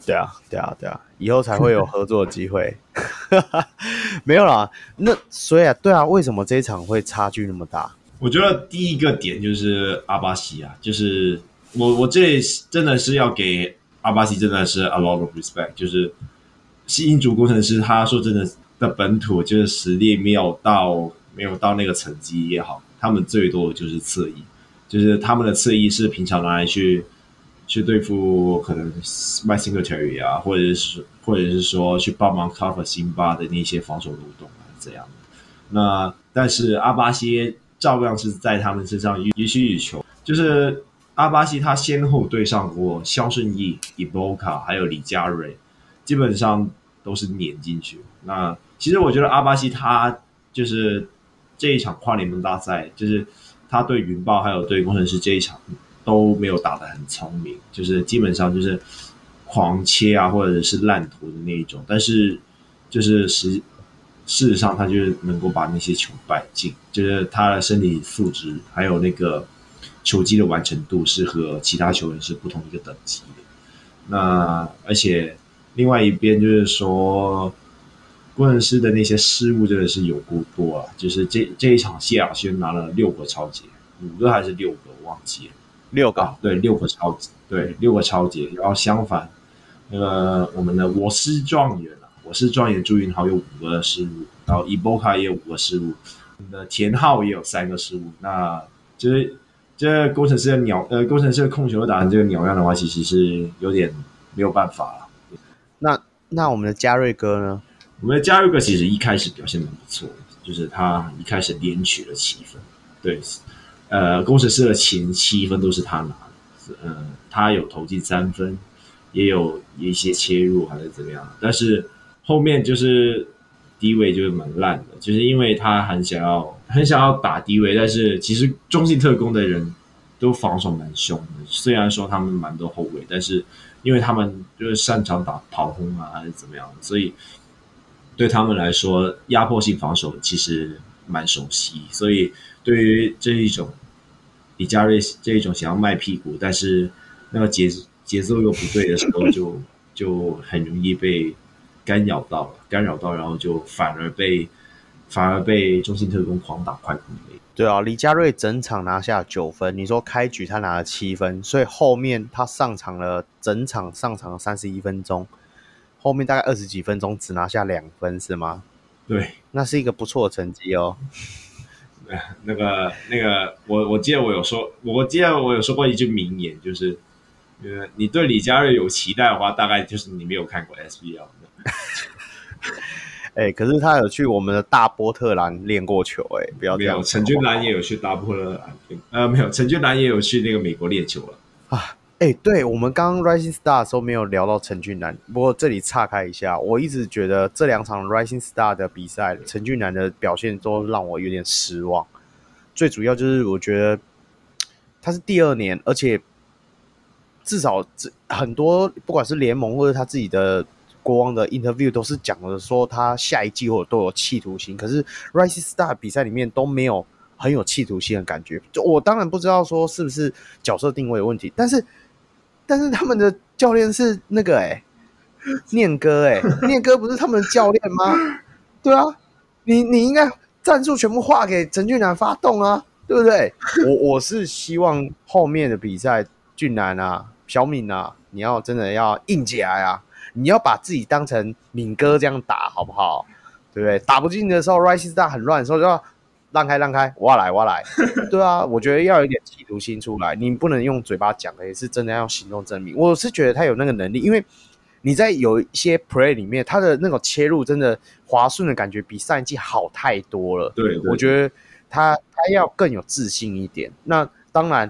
对啊，对啊，对啊，以后才会有合作的机会。没有啦，那所以啊，对啊，为什么这一场会差距那么大？我觉得第一个点就是阿巴西啊，就是我我这真的是要给阿巴西真的是 a lot of respect，就是新竹工程师，他说真的的本土就是实力没有到没有到那个层级也好，他们最多就是侧翼，就是他们的侧翼是平常拿来去去对付可能 Mike Singletary 啊，或者是或者是说去帮忙 cover 辛巴的那些防守漏洞啊这样的。那但是阿巴西。照样是在他们身上予取予求，就是阿巴西他先后对上过肖顺义、伊波卡还有李佳瑞，基本上都是碾进去。那其实我觉得阿巴西他就是这一场跨联盟大赛，就是他对云豹还有对工程师这一场都没有打得很聪明，就是基本上就是狂切啊或者是烂投的那一种，但是就是实。事实上，他就是能够把那些球摆进，就是他的身体素质还有那个球技的完成度是和其他球员是不同一个等级的。那而且另外一边就是说，工程师的那些失误真的是有够多啊！就是这这一场，谢亚轩拿了六个超级，五个还是六个，我忘记了，六个，啊、对，六个超级，对，六个超级。然后相反，那个我们的我是状元啊。我是状元朱云豪有五个失误，然后伊波卡也有五个失误，我们的田浩也有三个失误。那就是这工程师的鸟呃，工程师的控球打成这个鸟样的话，其实是有点没有办法了。那那我们的嘉瑞哥呢？我们的嘉瑞哥其实一开始表现的不错，就是他一开始连取了七分。对，呃，工程师的前七分都是他拿的，呃，他有投进三分，也有一些切入还是怎么样，但是。后面就是低位就是蛮烂的，就是因为他很想要很想要打低位，但是其实中信特工的人都防守蛮凶的。虽然说他们蛮多后卫，但是因为他们就是擅长打跑轰啊，还是怎么样，所以对他们来说压迫性防守其实蛮熟悉。所以对于这一种李佳瑞这一种想要卖屁股，但是那个节节奏又不对的时候就，就很容易被。干扰到了，干扰到，然后就反而被反而被中信特工狂打快攻。对啊，李佳瑞整场拿下九分，你说开局他拿了七分，所以后面他上场了，整场上场三十一分钟，后面大概二十几分钟只拿下两分是吗？对，那是一个不错的成绩哦。那个那个，我我记得我有说，我记得我有说过一句名言，就是呃，你对李佳瑞有期待的话，大概就是你没有看过 SBL。哎、欸，可是他有去我们的大波特兰练过球、欸，哎，不要这样。没有，陈俊兰也有去大波特兰，呃，没有，陈俊兰也有去那个美国练球了。啊，哎、对，我们刚刚 Rising Star 的时候没有聊到陈俊南，不过这里岔开一下，我一直觉得这两场 Rising Star 的比赛，陈俊南的表现都让我有点失望。最主要就是我觉得他是第二年，而且至少这很多不管是联盟或者他自己的。国王的 interview 都是讲的说他下一季或者都有企图心，可是 Rising Star 比赛里面都没有很有企图心的感觉。就我当然不知道说是不是角色定位有问题，但是但是他们的教练是那个哎、欸，念哥哎、欸，念哥不是他们的教练吗？对啊，你你应该战术全部划给陈俊南发动啊，对不对？我我是希望后面的比赛俊南啊、小敏啊，你要真的要硬起来啊！你要把自己当成敏哥这样打，好不好？对不对？打不进的时候，Rising Star 很乱的时候，就要让开让开，我要来我要来。对啊，我觉得要有一点企图心出来，你不能用嘴巴讲的，也是真的要用行动证明。我是觉得他有那个能力，因为你在有一些 play 里面，他的那种切入真的滑顺的感觉比上一季好太多了。对，对，我觉得他他要更有自信一点。那当然。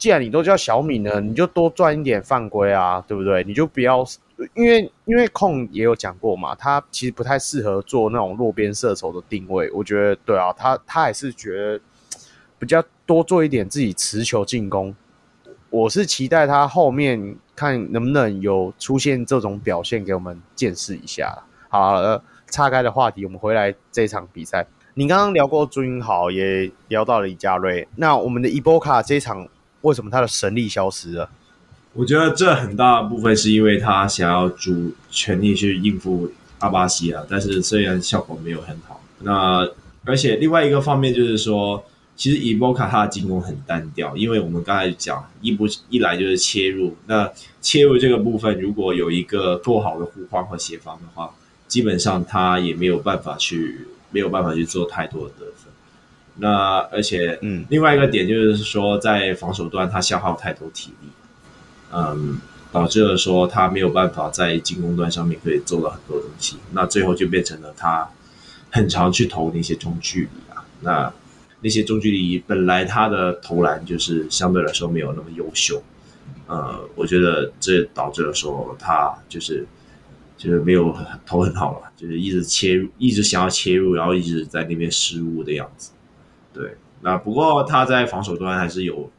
既然你都叫小米呢，你就多赚一点犯规啊，对不对？你就不要，因为因为控也有讲过嘛，他其实不太适合做那种落边射手的定位。我觉得对啊，他他还是觉得比较多做一点自己持球进攻我是期待他后面看能不能有出现这种表现给我们见识一下。好了，岔开的话题，我们回来这场比赛。你刚刚聊过朱云豪，也聊到了李佳瑞，那我们的伊波卡这场为什么他的神力消失了？我觉得这很大部分是因为他想要主全力去应付阿巴西啊，但是虽然效果没有很好，那而且另外一个方面就是说，其实伊波卡他的进攻很单调，因为我们刚才讲一不一来就是切入，那切入这个部分如果有一个够好的护框和协防的话，基本上他也没有办法去没有办法去做太多的得分。那而且嗯，另外一个点就是说，在防守端他消耗太多体力。嗯，导致了说他没有办法在进攻端上面可以做到很多东西，那最后就变成了他很常去投那些中距离啊，那那些中距离本来他的投篮就是相对来说没有那么优秀，呃，我觉得这导致了说他就是就是没有投很好了，就是一直切入，一直想要切入，然后一直在那边失误的样子。对，那不过他在防守端还是有。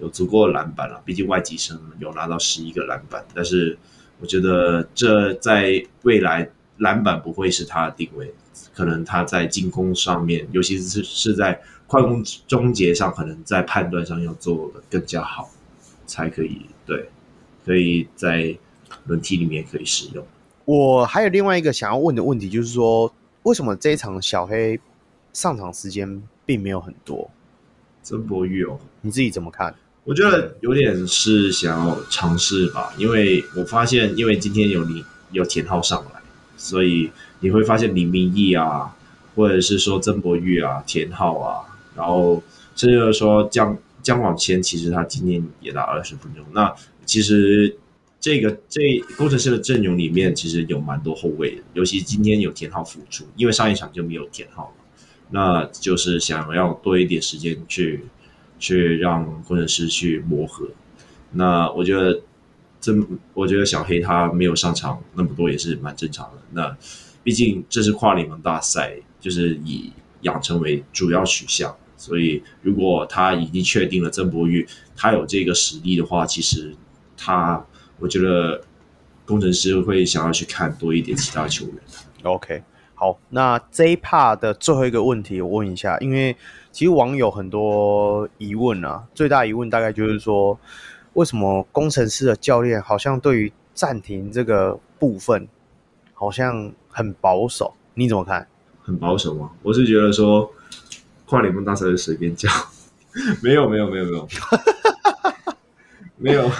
有足够的篮板了，毕竟外籍生有拿到十一个篮板，但是我觉得这在未来篮板不会是他的定位，可能他在进攻上面，尤其是是在快攻终结上，可能在判断上要做的更加好，才可以对，可以在轮替里面可以使用。我还有另外一个想要问的问题，就是说为什么这一场小黑上场时间并没有很多？曾博玉哦，你自己怎么看？我觉得有点是想要尝试吧，因为我发现，因为今天有你有田浩上来，所以你会发现李明义啊，或者是说曾博玉啊、田浩啊，然后甚至说江江广谦，其实他今天也打二十分钟。那其实这个这工程师的阵容里面，其实有蛮多后卫的，尤其今天有田浩辅助，因为上一场就没有田浩嘛，那就是想要多一点时间去。去让工程师去磨合，那我觉得这我觉得小黑他没有上场那么多也是蛮正常的。那毕竟这是跨联盟大赛，就是以养成为主要取向，所以如果他已经确定了郑博玉他有这个实力的话，其实他我觉得工程师会想要去看多一点其他球员。OK，好，那这一 part 的最后一个问题我问一下，因为。其实网友很多疑问啊，最大疑问大概就是说，为什么工程师的教练好像对于暂停这个部分好像很保守？你怎么看？很保守吗？我是觉得说，跨联盟大赛就随便叫，没有没有没有没有，没有。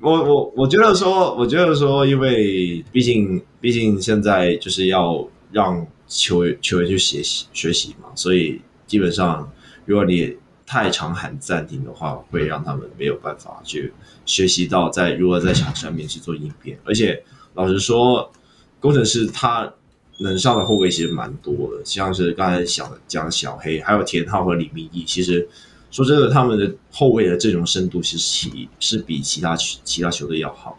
我我我觉得说，我觉得说，因为毕竟毕竟现在就是要让球员球员去学习学习嘛，所以。基本上，如果你太常喊暂停的话，会让他们没有办法去学习到在如何在场上面去做应变。而且，老实说，工程师他能上的后卫其实蛮多的，像是刚才小讲小黑，还有田浩和李明义。其实说真的，他们的后卫的阵容深度是其是比其他其他球队要好。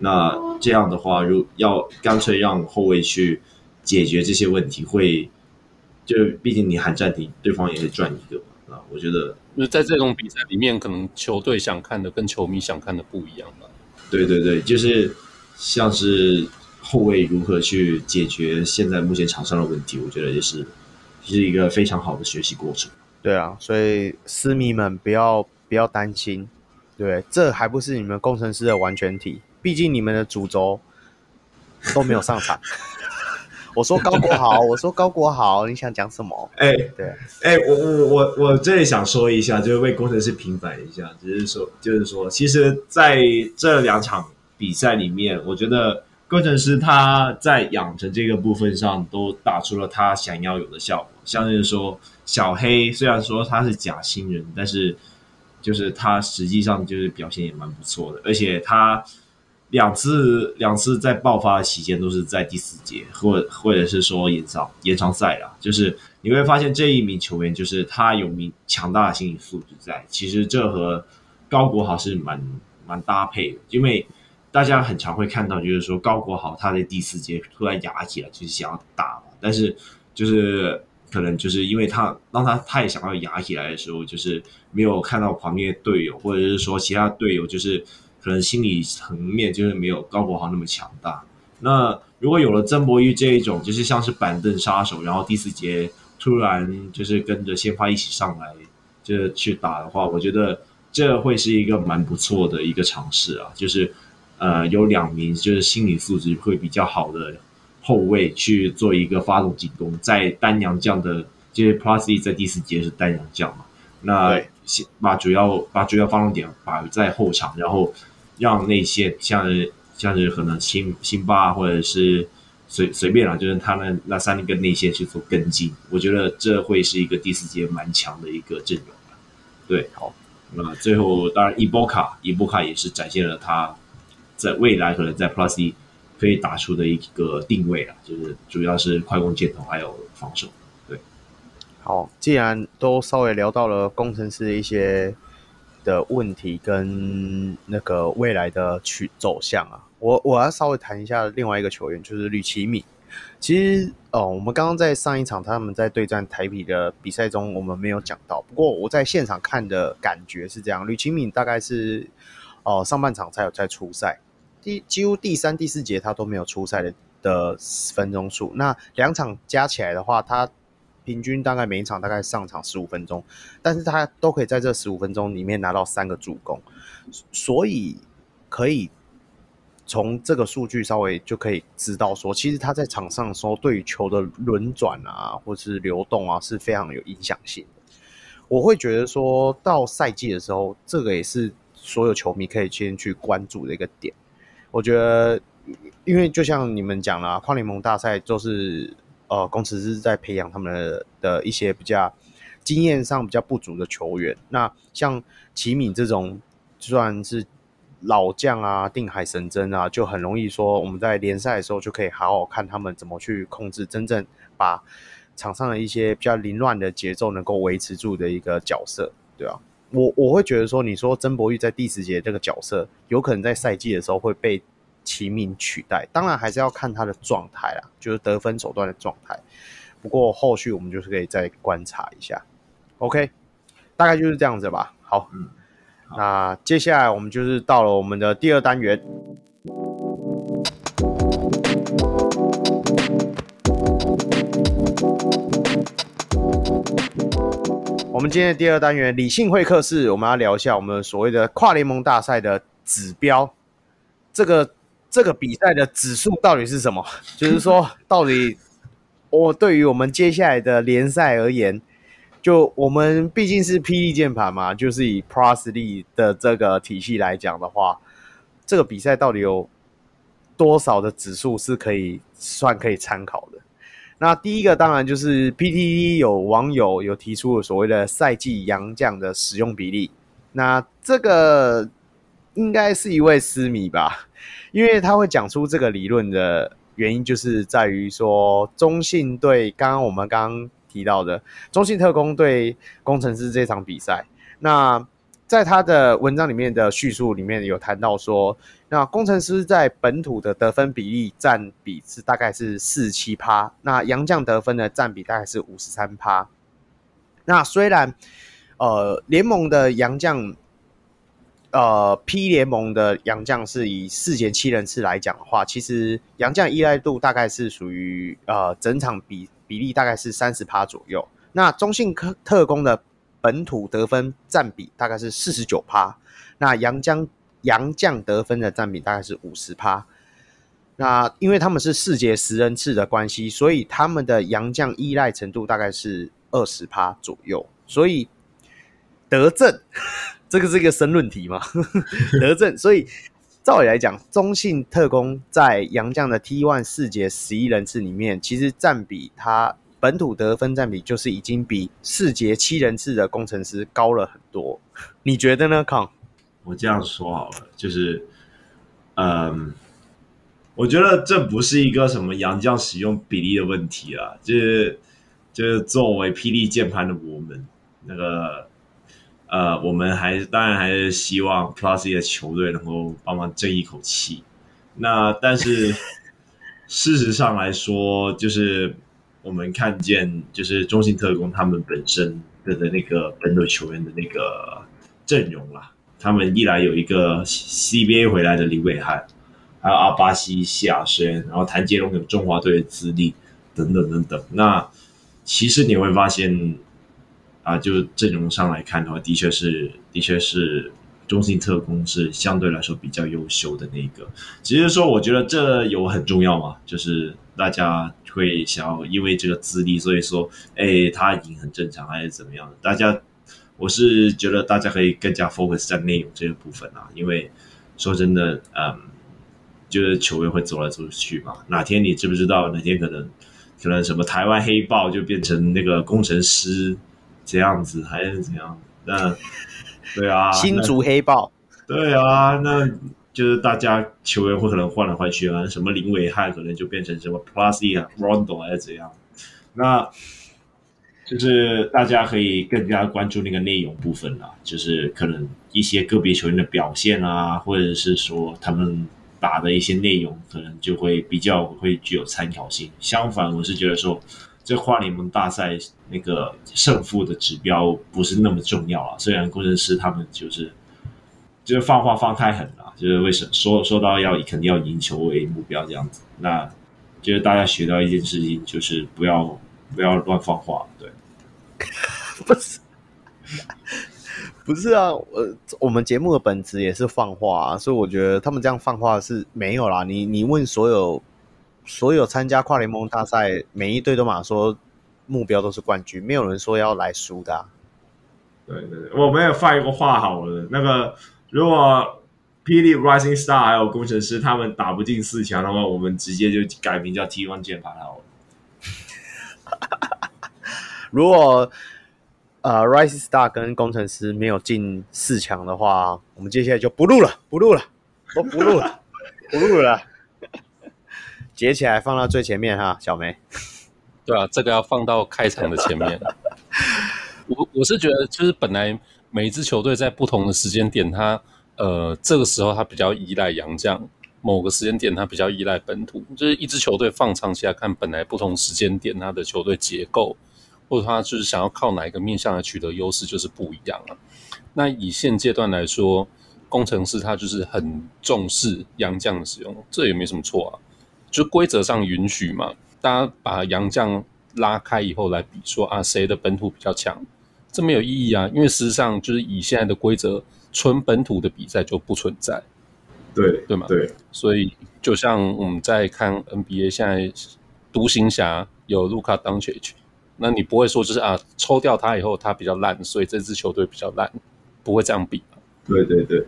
那这样的话，如要干脆让后卫去解决这些问题，会。就毕竟你喊暂停，对方也会赚一个嘛啊！我觉得，就在这种比赛里面，可能球队想看的跟球迷想看的不一样吧。对对对，就是像是后卫如何去解决现在目前场上的问题，我觉得也是是一个非常好的学习过程。对啊，所以私迷们不要不要担心，对，这还不是你们工程师的完全体，毕竟你们的主轴都没有上场。我说高国豪，我说高国豪，你想讲什么？哎、欸，对，哎、欸，我我我我这里想说一下，就是为工程师平反一下，只是说，就是说，其实在这两场比赛里面，我觉得工程师他在养成这个部分上都打出了他想要有的效果。像是说小黑，虽然说他是假新人，但是就是他实际上就是表现也蛮不错的，而且他。两次两次在爆发的期间都是在第四节，或或者是说延长延长赛啦。就是你会发现这一名球员，就是他有名强大的心理素质在。其实这和高国豪是蛮蛮搭配的，因为大家很常会看到，就是说高国豪他在第四节突然压起来，就是想要打嘛。但是就是可能就是因为他当他太想要压起来的时候，就是没有看到旁边的队友，或者是说其他队友，就是可能心理层面就是没有高国豪那么强大。那如果有了曾博玉这一种，就是像是板凳杀手，然后第四节突然就是跟着先发一起上来，就去打的话，我觉得这会是一个蛮不错的一个尝试啊。就是呃，有两名就是心理素质会比较好的后卫去做一个发动进攻，在单阳将的，就是 Plus 在第四节是丹阳将嘛，那把主要把主要发动点摆在后场，然后让内线像是。像是可能辛辛巴或者是随随便啦，就是他们那三个内线去做跟进，我觉得这会是一个第四节蛮强的一个阵容。对，好，那最后当然伊波卡，伊波卡也是展现了他在未来可能在 Plus E 可以打出的一个定位了，就是主要是快攻箭头还有防守。对，好，既然都稍微聊到了工程师的一些的问题跟那个未来的去走向啊。我我要稍微谈一下另外一个球员，就是吕奇敏。其实哦，我们刚刚在上一场他们在对战台比的比赛中，我们没有讲到。不过我在现场看的感觉是这样：吕奇敏大概是哦上半场才有在出赛，第几乎第三、第四节他都没有出赛的的分钟数。那两场加起来的话，他平均大概每一场大概上场十五分钟，但是他都可以在这十五分钟里面拿到三个助攻，所以可以。从这个数据稍微就可以知道说，其实他在场上的时候，对于球的轮转啊，或是流动啊，是非常有影响性的。我会觉得说到赛季的时候，这个也是所有球迷可以先去关注的一个点。我觉得，因为就像你们讲了，跨联盟大赛就是呃，工程师在培养他们的的一些比较经验上比较不足的球员。那像齐敏这种，就算是。老将啊，定海神针啊，就很容易说，我们在联赛的时候就可以好好看他们怎么去控制，真正把场上的一些比较凌乱的节奏能够维持住的一个角色，对啊，我我会觉得说，你说曾博玉在第十节这个角色，有可能在赛季的时候会被齐名取代，当然还是要看他的状态啦，就是得分手段的状态。不过后续我们就是可以再观察一下，OK，大概就是这样子吧。好，嗯。那接下来我们就是到了我们的第二单元。我们今天的第二单元理性会客室，我们要聊一下我们所谓的跨联盟大赛的指标。这个这个比赛的指数到底是什么？就是说，到底我对于我们接下来的联赛而言。就我们毕竟是霹雳键盘嘛，就是以 Plus League 的这个体系来讲的话，这个比赛到底有多少的指数是可以算可以参考的？那第一个当然就是 PTT 有网友有提出了所谓的赛季洋将的使用比例，那这个应该是一位私迷吧，因为他会讲出这个理论的原因，就是在于说中信对刚刚我们刚。提到的中信特工对工程师这场比赛，那在他的文章里面的叙述里面有谈到说，那工程师在本土的得分比例占比是大概是四七趴，那洋将得分的占比大概是五十三趴。那虽然呃联盟的洋将，呃 P 联盟的洋将是以四节七人次来讲的话，其实洋将依赖度大概是属于呃整场比。比例大概是三十趴左右。那中信科特工的本土得分占比大概是四十九趴。那洋将洋将得分的占比大概是五十趴。那因为他们是四节十人次的关系，所以他们的洋将依赖程度大概是二十趴左右。所以得正，这个是一个申论题嘛？得正，所以。照理来讲，中信特工在杨绛的 T one 四节十一人次里面，其实占比它本土得分占比就是已经比四节七人次的工程师高了很多。你觉得呢，康？我这样说好了，就是，嗯，我觉得这不是一个什么杨将使用比例的问题啊，就是就是作为霹雳键盘的我们那个。呃，我们还是当然还是希望 Plus 的球队能够帮忙争一口气。那但是 事实上来说，就是我们看见就是中信特工他们本身的的那个本土球员的那个阵容啦。他们一来有一个 CBA 回来的李伟汉，还有阿巴西、谢亚轩，然后谭杰龙有中华队的资历，等等等等。那其实你会发现，啊，就阵容上来看的话，的确是，的确是中信特工是相对来说比较优秀的那一个。只是说，我觉得这有很重要嘛，就是大家会想要因为这个资历，所以说，哎，他赢很正常，还是怎么样的？大家。我是觉得大家可以更加 focus 在内容这个部分啊，因为说真的，嗯，就是球员会走来走去嘛。哪天你知不知道？哪天可能可能什么台湾黑豹就变成那个工程师这样子，还是怎样？那对啊，新竹黑豹，对啊，那就是大家球员会可能换来换去啊，什么林伟汉可能就变成什么 Plus 啊，Rondo 还是怎样？那。就是大家可以更加关注那个内容部分啦，就是可能一些个别球员的表现啊，或者是说他们打的一些内容，可能就会比较会具有参考性。相反，我是觉得说，这跨联盟大赛那个胜负的指标不是那么重要啊。虽然工程师他们就是就是放话放太狠了，就是为什么说说到要肯定要赢球为目标这样子，那就是大家学到一件事情，就是不要不要乱放话，对。不是，不是啊！我，我们节目的本质也是放话啊，所以我觉得他们这样放话是没有啦。你你问所有所有参加跨联盟大赛，每一队都马说目标都是冠军，没有人说要来输的啊。对对对，我们也放一个话好了，那个如果霹雳 Rising Star 还有工程师他们打不进四强的话，我们直接就改名叫 T One 键盘好了。如果呃，Rising Star 跟工程师没有进四强的话，我们接下来就不录了，不录了，都不录了，不录了，截起来放到最前面哈，小梅。对啊，这个要放到开场的前面。我我是觉得，就是本来每一支球队在不同的时间点，它呃这个时候他比较依赖洋将，某个时间点他比较依赖本土，就是一支球队放长期来看，本来不同时间点他的球队结构。或者他就是想要靠哪一个面向来取得优势，就是不一样啊。那以现阶段来说，工程师他就是很重视洋将的使用，这也没什么错啊。就规则上允许嘛，大家把洋将拉开以后来比说啊，谁的本土比较强，这没有意义啊。因为事实上就是以现在的规则，纯本土的比赛就不存在。对对吗？对。所以就像我们在看 NBA，现在独行侠有卢卡当切奇。那你不会说就是啊，抽掉他以后他比较烂，所以这支球队比较烂，不会这样比。对对对，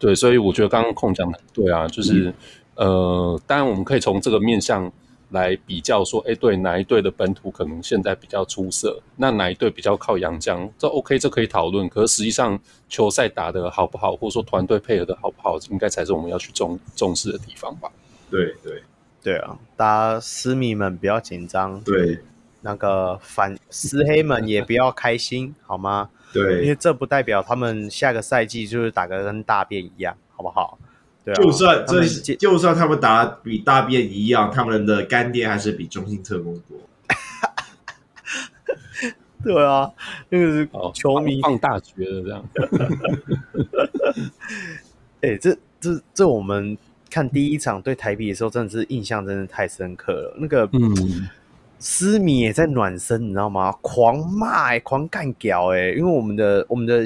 对，所以我觉得刚刚控讲的对啊，就是、嗯、呃，当然我们可以从这个面向来比较说，哎，对哪一队的本土可能现在比较出色，那哪一队比较靠洋将，这 OK，这可以讨论。可是实际上球赛打得好不好，或者说团队配合的好不好，应该才是我们要去重重视的地方吧？对对对啊，大家私迷们不要紧张。对。那个反私黑们也不要开心，好吗？对，因为这不代表他们下个赛季就是打个跟大便一样，好不好？对啊，就算这就算他们打比大便一样，他们的干爹还是比中信特工多。对啊，那个是球迷放大绝了这样。哎、欸，这这这我们看第一场对台比的时候，真的是印象真的太深刻了。那个嗯。狮迷也在暖身，你知道吗？狂骂、欸，狂干屌，哎，因为我们的我们的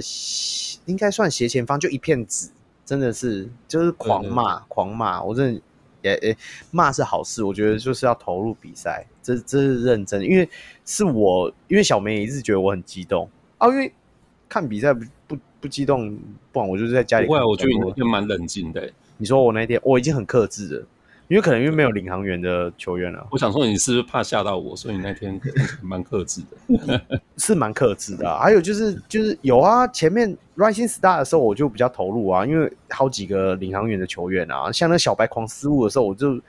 应该算斜前方就一片紫，真的是就是狂骂、嗯，狂骂。我真的也也骂是好事，我觉得就是要投入比赛，这这是认真。因为是我，因为小梅也一直觉得我很激动啊，因为看比赛不不不激动，不然我就是在家里。不会，我觉得你那天蛮冷静的、欸。你说我那天我已经很克制了。因为可能因为没有领航员的球员了，我想说你是不是怕吓到我，所以你那天可能蛮克制的，是蛮克制的、啊。还有就是就是有啊，前面 Rising Star 的时候我就比较投入啊，因为好几个领航员的球员啊，像那小白狂失误的时候，我就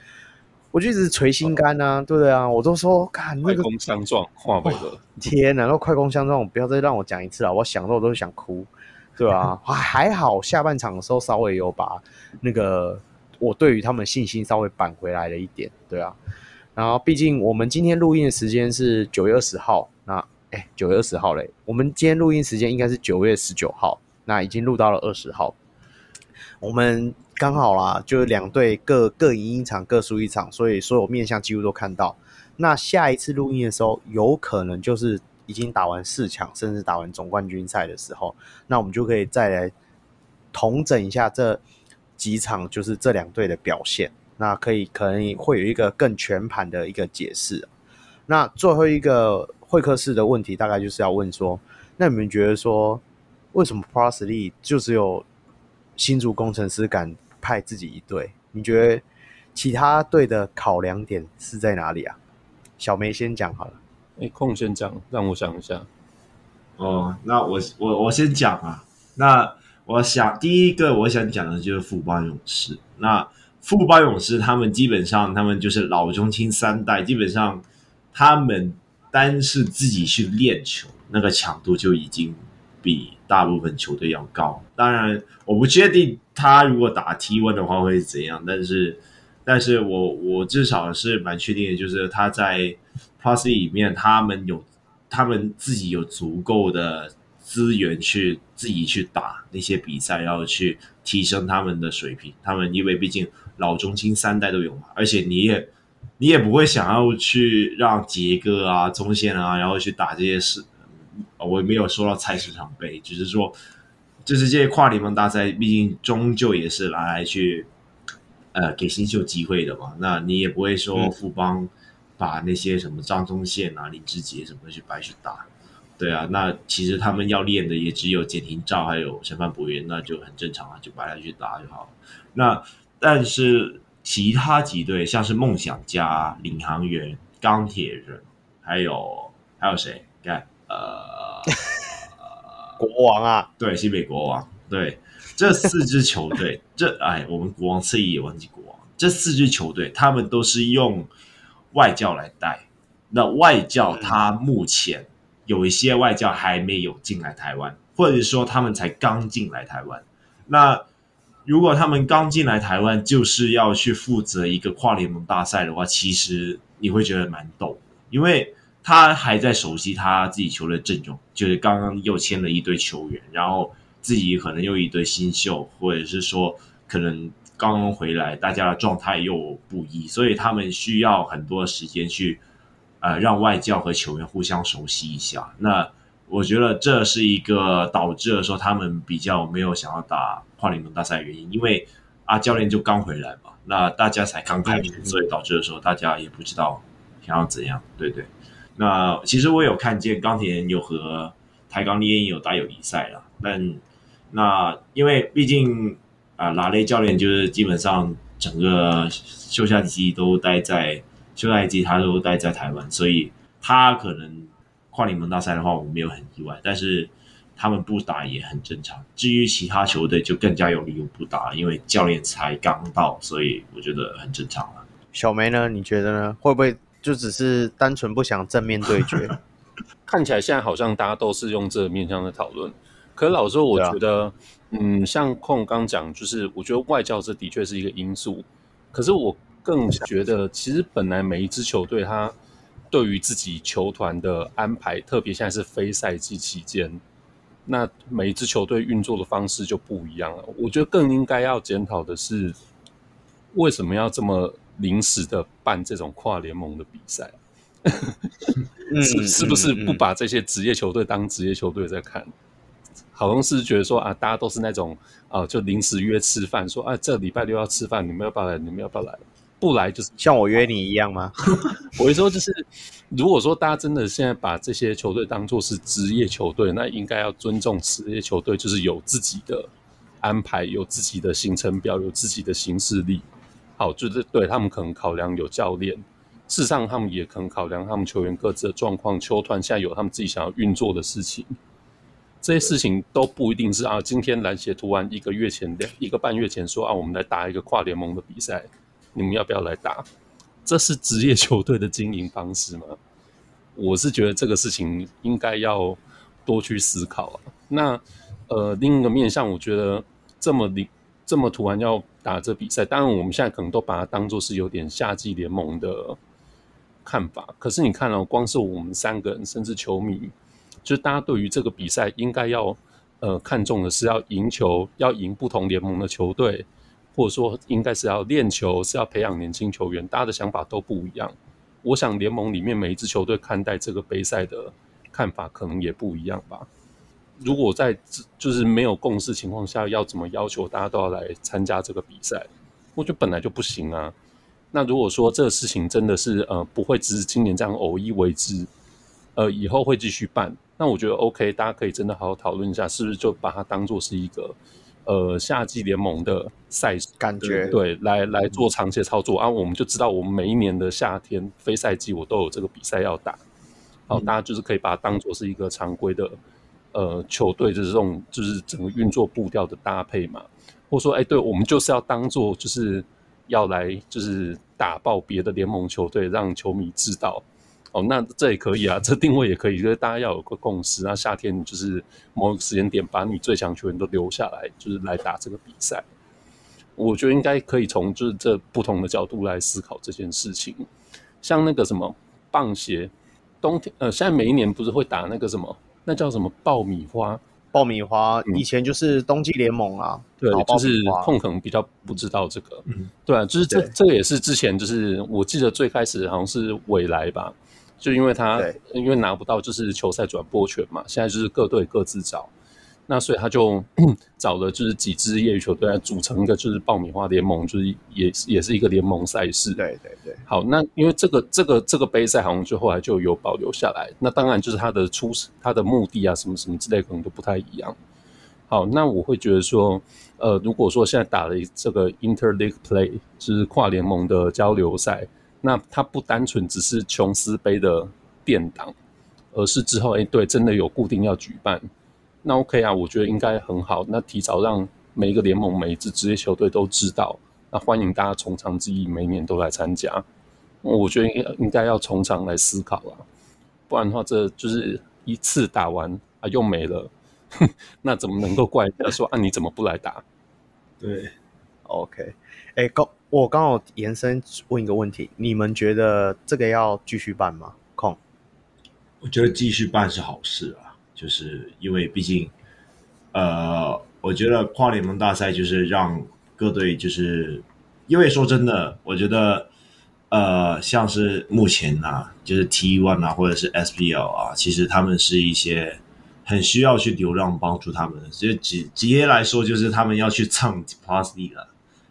我就一直捶心肝啊、哦，对不对啊？我都说看那个快攻相撞，化为了天哪，那快攻相撞，不要再让我讲一次了，我想到我都想哭，对啊，还好下半场的时候稍微有把那个。我对于他们信心稍微扳回来了一点，对啊，然后毕竟我们今天录音的时间是九月二十号，那哎九月二十号嘞，我们今天录音时间应该是九月十九号，那已经录到了二十号，我们刚好啦，就是两队各各赢一场，各输一场，所以所有面向几乎都看到。那下一次录音的时候，有可能就是已经打完四强，甚至打完总冠军赛的时候，那我们就可以再来统整一下这几场，就是这两队的表现。那可以可能会有一个更全盘的一个解释。那最后一个会客室的问题，大概就是要问说，那你们觉得说，为什么 League 就只有新竹工程师敢派自己一队？你觉得其他队的考量点是在哪里啊？小梅先讲好了。哎，空先讲，让我想一下。哦，那我我我先讲啊。那我想第一个我想讲的就是富邦勇士。那富邦勇士他们基本上他们就是老中青三代，基本上他们单是自己去练球，那个强度就已经比大部分球队要高。当然，我不确定他如果打 T one 的话会怎样，但是。但是我我至少是蛮确定的，就是他在 Plus 里面，他们有他们自己有足够的资源去自己去打那些比赛，然后去提升他们的水平。他们因为毕竟老中青三代都有嘛，而且你也你也不会想要去让杰哥啊、中线啊，然后去打这些事。我也没有说到菜市场杯，只是说就是这些跨联盟大赛，毕竟终究也是拿来去。呃，给新秀机会的嘛，那你也不会说富邦把那些什么张宗宪啊、林志杰什么去白去打，对啊，那其实他们要练的也只有简廷照还有审判博元，那就很正常啊，就把他去打就好了。那但是其他几队像是梦想家、领航员、钢铁人，还有还有谁？看，呃，国王啊，对，西北国王，对。这四支球队，这哎，我们国王次一也忘记国王。这四支球队，他们都是用外教来带。那外教他目前有一些外教还没有进来台湾，或者说他们才刚进来台湾。那如果他们刚进来台湾，就是要去负责一个跨联盟大赛的话，其实你会觉得蛮逗的，因为他还在熟悉他自己球队阵容，就是刚刚又签了一堆球员，然后。自己可能又一堆新秀，或者是说可能刚刚回来，大家的状态又不一，所以他们需要很多时间去呃让外教和球员互相熟悉一下。那我觉得这是一个导致了说他们比较没有想要打跨联盟大赛的原因，因为啊教练就刚回来嘛，那大家才刚开始，所以导致的时候大家也不知道想要怎样，对对。那其实我有看见钢铁人有和台钢猎鹰有打友谊赛了，但。那因为毕竟啊，拉雷教练就是基本上整个休赛季都待在休赛季，他都待在台湾，所以他可能跨联盟大赛的话，我没有很意外。但是他们不打也很正常。至于其他球队，就更加有理由不打，因为教练才刚到，所以我觉得很正常了。小梅呢？你觉得呢？会不会就只是单纯不想正面对决？看起来现在好像大家都是用这个面向的讨论。可是老实说，我觉得，啊、嗯，像控刚讲，就是我觉得外教这的确是一个因素。可是我更觉得，其实本来每一支球队，他对于自己球团的安排，特别现在是非赛季期间，那每一支球队运作的方式就不一样了。我觉得更应该要检讨的是，为什么要这么临时的办这种跨联盟的比赛？是是不是不把这些职业球队当职业球队在看？好像是觉得说啊，大家都是那种啊，就临时约吃饭，说啊，这礼拜六要吃饭，你们要不要来？你们要不要来？不来就是像我约你一样吗？我会说，就是如果说大家真的现在把这些球队当做是职业球队，那应该要尊重职业球队，就是有自己的安排，有自己的行程表，有自己的行事历。好，就是对他们可能考量有教练，事实上他们也可能考量他们球员各自的状况，球团现在有他们自己想要运作的事情。这些事情都不一定是啊。今天篮协突然一个月前两一个半月前说啊，我们来打一个跨联盟的比赛，你们要不要来打？这是职业球队的经营方式吗？我是觉得这个事情应该要多去思考。那呃，另一个面向，我觉得这么临这么突然要打这比赛，当然我们现在可能都把它当做是有点夏季联盟的看法。可是你看了、哦，光是我们三个人，甚至球迷，就大家对于这个比赛应该要呃看重的是要赢球，要赢不同联盟的球队，或者说应该是要练球，是要培养年轻球员，大家的想法都不一样。我想联盟里面每一支球队看待这个杯赛的看法可能也不一样吧。如果在就是没有共识情况下，要怎么要求大家都要来参加这个比赛？我觉得本来就不行啊。那如果说这个事情真的是呃不会只是今年这样偶一为之，呃以后会继续办，那我觉得 OK，大家可以真的好好讨论一下，是不是就把它当做是一个呃夏季联盟的赛事感觉？对，来来做长期操作啊，我们就知道我们每一年的夏天非赛季我都有这个比赛要打，好，大家就是可以把它当做是一个常规的。呃，球队的这种就是整个运作步调的搭配嘛，或者说，哎、欸，对，我们就是要当做就是要来就是打爆别的联盟球队，让球迷知道哦，那这也可以啊，这定位也可以，就是大家要有个共识。那夏天就是某个时间点，把你最强球员都留下来，就是来打这个比赛。我觉得应该可以从就是这不同的角度来思考这件事情。像那个什么棒鞋，冬天呃，现在每一年不是会打那个什么？那叫什么爆米花？爆米花以前就是冬季联盟啊，对，就是控可能比较不知道这个，嗯，对啊，就是这这个也是之前就是我记得最开始好像是未来吧，就因为他因为拿不到就是球赛转播权嘛，现在就是各队各自找。那所以他就 找了就是几支业余球队来组成一个就是爆米花联盟，就是也也是一个联盟赛事。对对对。好，那因为这个这个这个杯赛好像就后来就有保留下来。那当然就是它的出它的目的啊什么什么之类可能都不太一样。好，那我会觉得说，呃，如果说现在打了这个 Interleague Play，就是跨联盟的交流赛，那它不单纯只是琼斯杯的垫档，而是之后哎对，真的有固定要举办。那 OK 啊，我觉得应该很好。那提早让每一个联盟、每一支职业球队都知道，那欢迎大家从长计议，每年都来参加。我觉得应应该要从长来思考啊，不然的话，这就是一次打完啊又没了，那怎么能够怪人家说啊你怎么不来打？对，OK，哎，刚我刚好延伸问一个问题，你们觉得这个要继续办吗？空，我觉得继续办是好事啊。就是因为毕竟，呃，我觉得跨联盟大赛就是让各队，就是因为说真的，我觉得，呃，像是目前啊，就是 T One 啊，或者是 SPL 啊，其实他们是一些很需要去流量帮助他们的，就直直接来说，就是他们要去蹭 Plus League 了。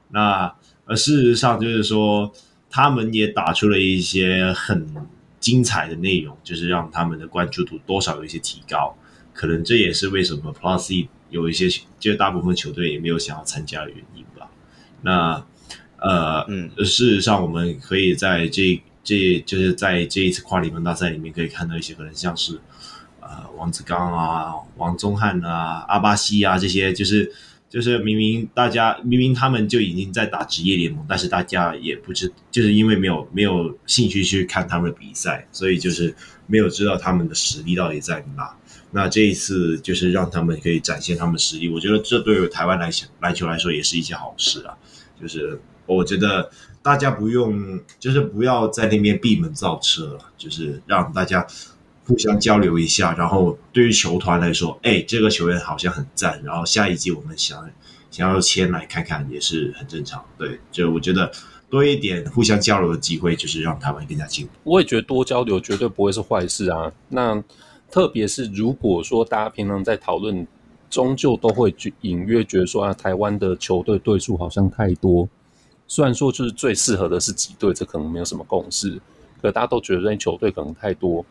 那而事实上就是说，他们也打出了一些很精彩的内容，就是让他们的关注度多少有一些提高。可能这也是为什么 Plus 有一些，就大部分球队也没有想要参加的原因吧。那呃，嗯，事实上我们可以在这这就是在这一次跨联盟大赛里面可以看到一些可能像是呃王子刚啊、王宗翰啊、阿巴西啊这些，就是就是明明大家明明他们就已经在打职业联盟，但是大家也不知，就是因为没有没有兴趣去看他们的比赛，所以就是没有知道他们的实力到底在哪。那这一次就是让他们可以展现他们实力，我觉得这对于台湾来讲篮球来说也是一件好事啊。就是我觉得大家不用，就是不要在那边闭门造车，就是让大家互相交流一下。然后对于球团来说，哎，这个球员好像很赞，然后下一季我们想想要签来看看也是很正常。对，就我觉得多一点互相交流的机会，就是让台湾更加进步。我也觉得多交流绝对不会是坏事啊。那。特别是如果说大家平常在讨论，终究都会隐约觉得说啊，台湾的球队队数好像太多。虽然说就是最适合的是几队，这可能没有什么共识。可大家都觉得这些球队可能太多。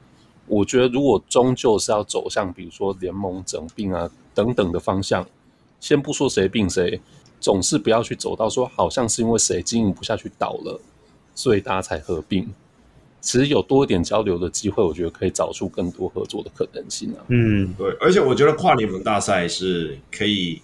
我觉得如果终究是要走向比如说联盟整并啊等等的方向，先不说谁并谁，总是不要去走到说好像是因为谁经营不下去倒了，所以大家才合并。其实有多一点交流的机会，我觉得可以找出更多合作的可能性啊。嗯，对，而且我觉得跨联盟大赛是可以，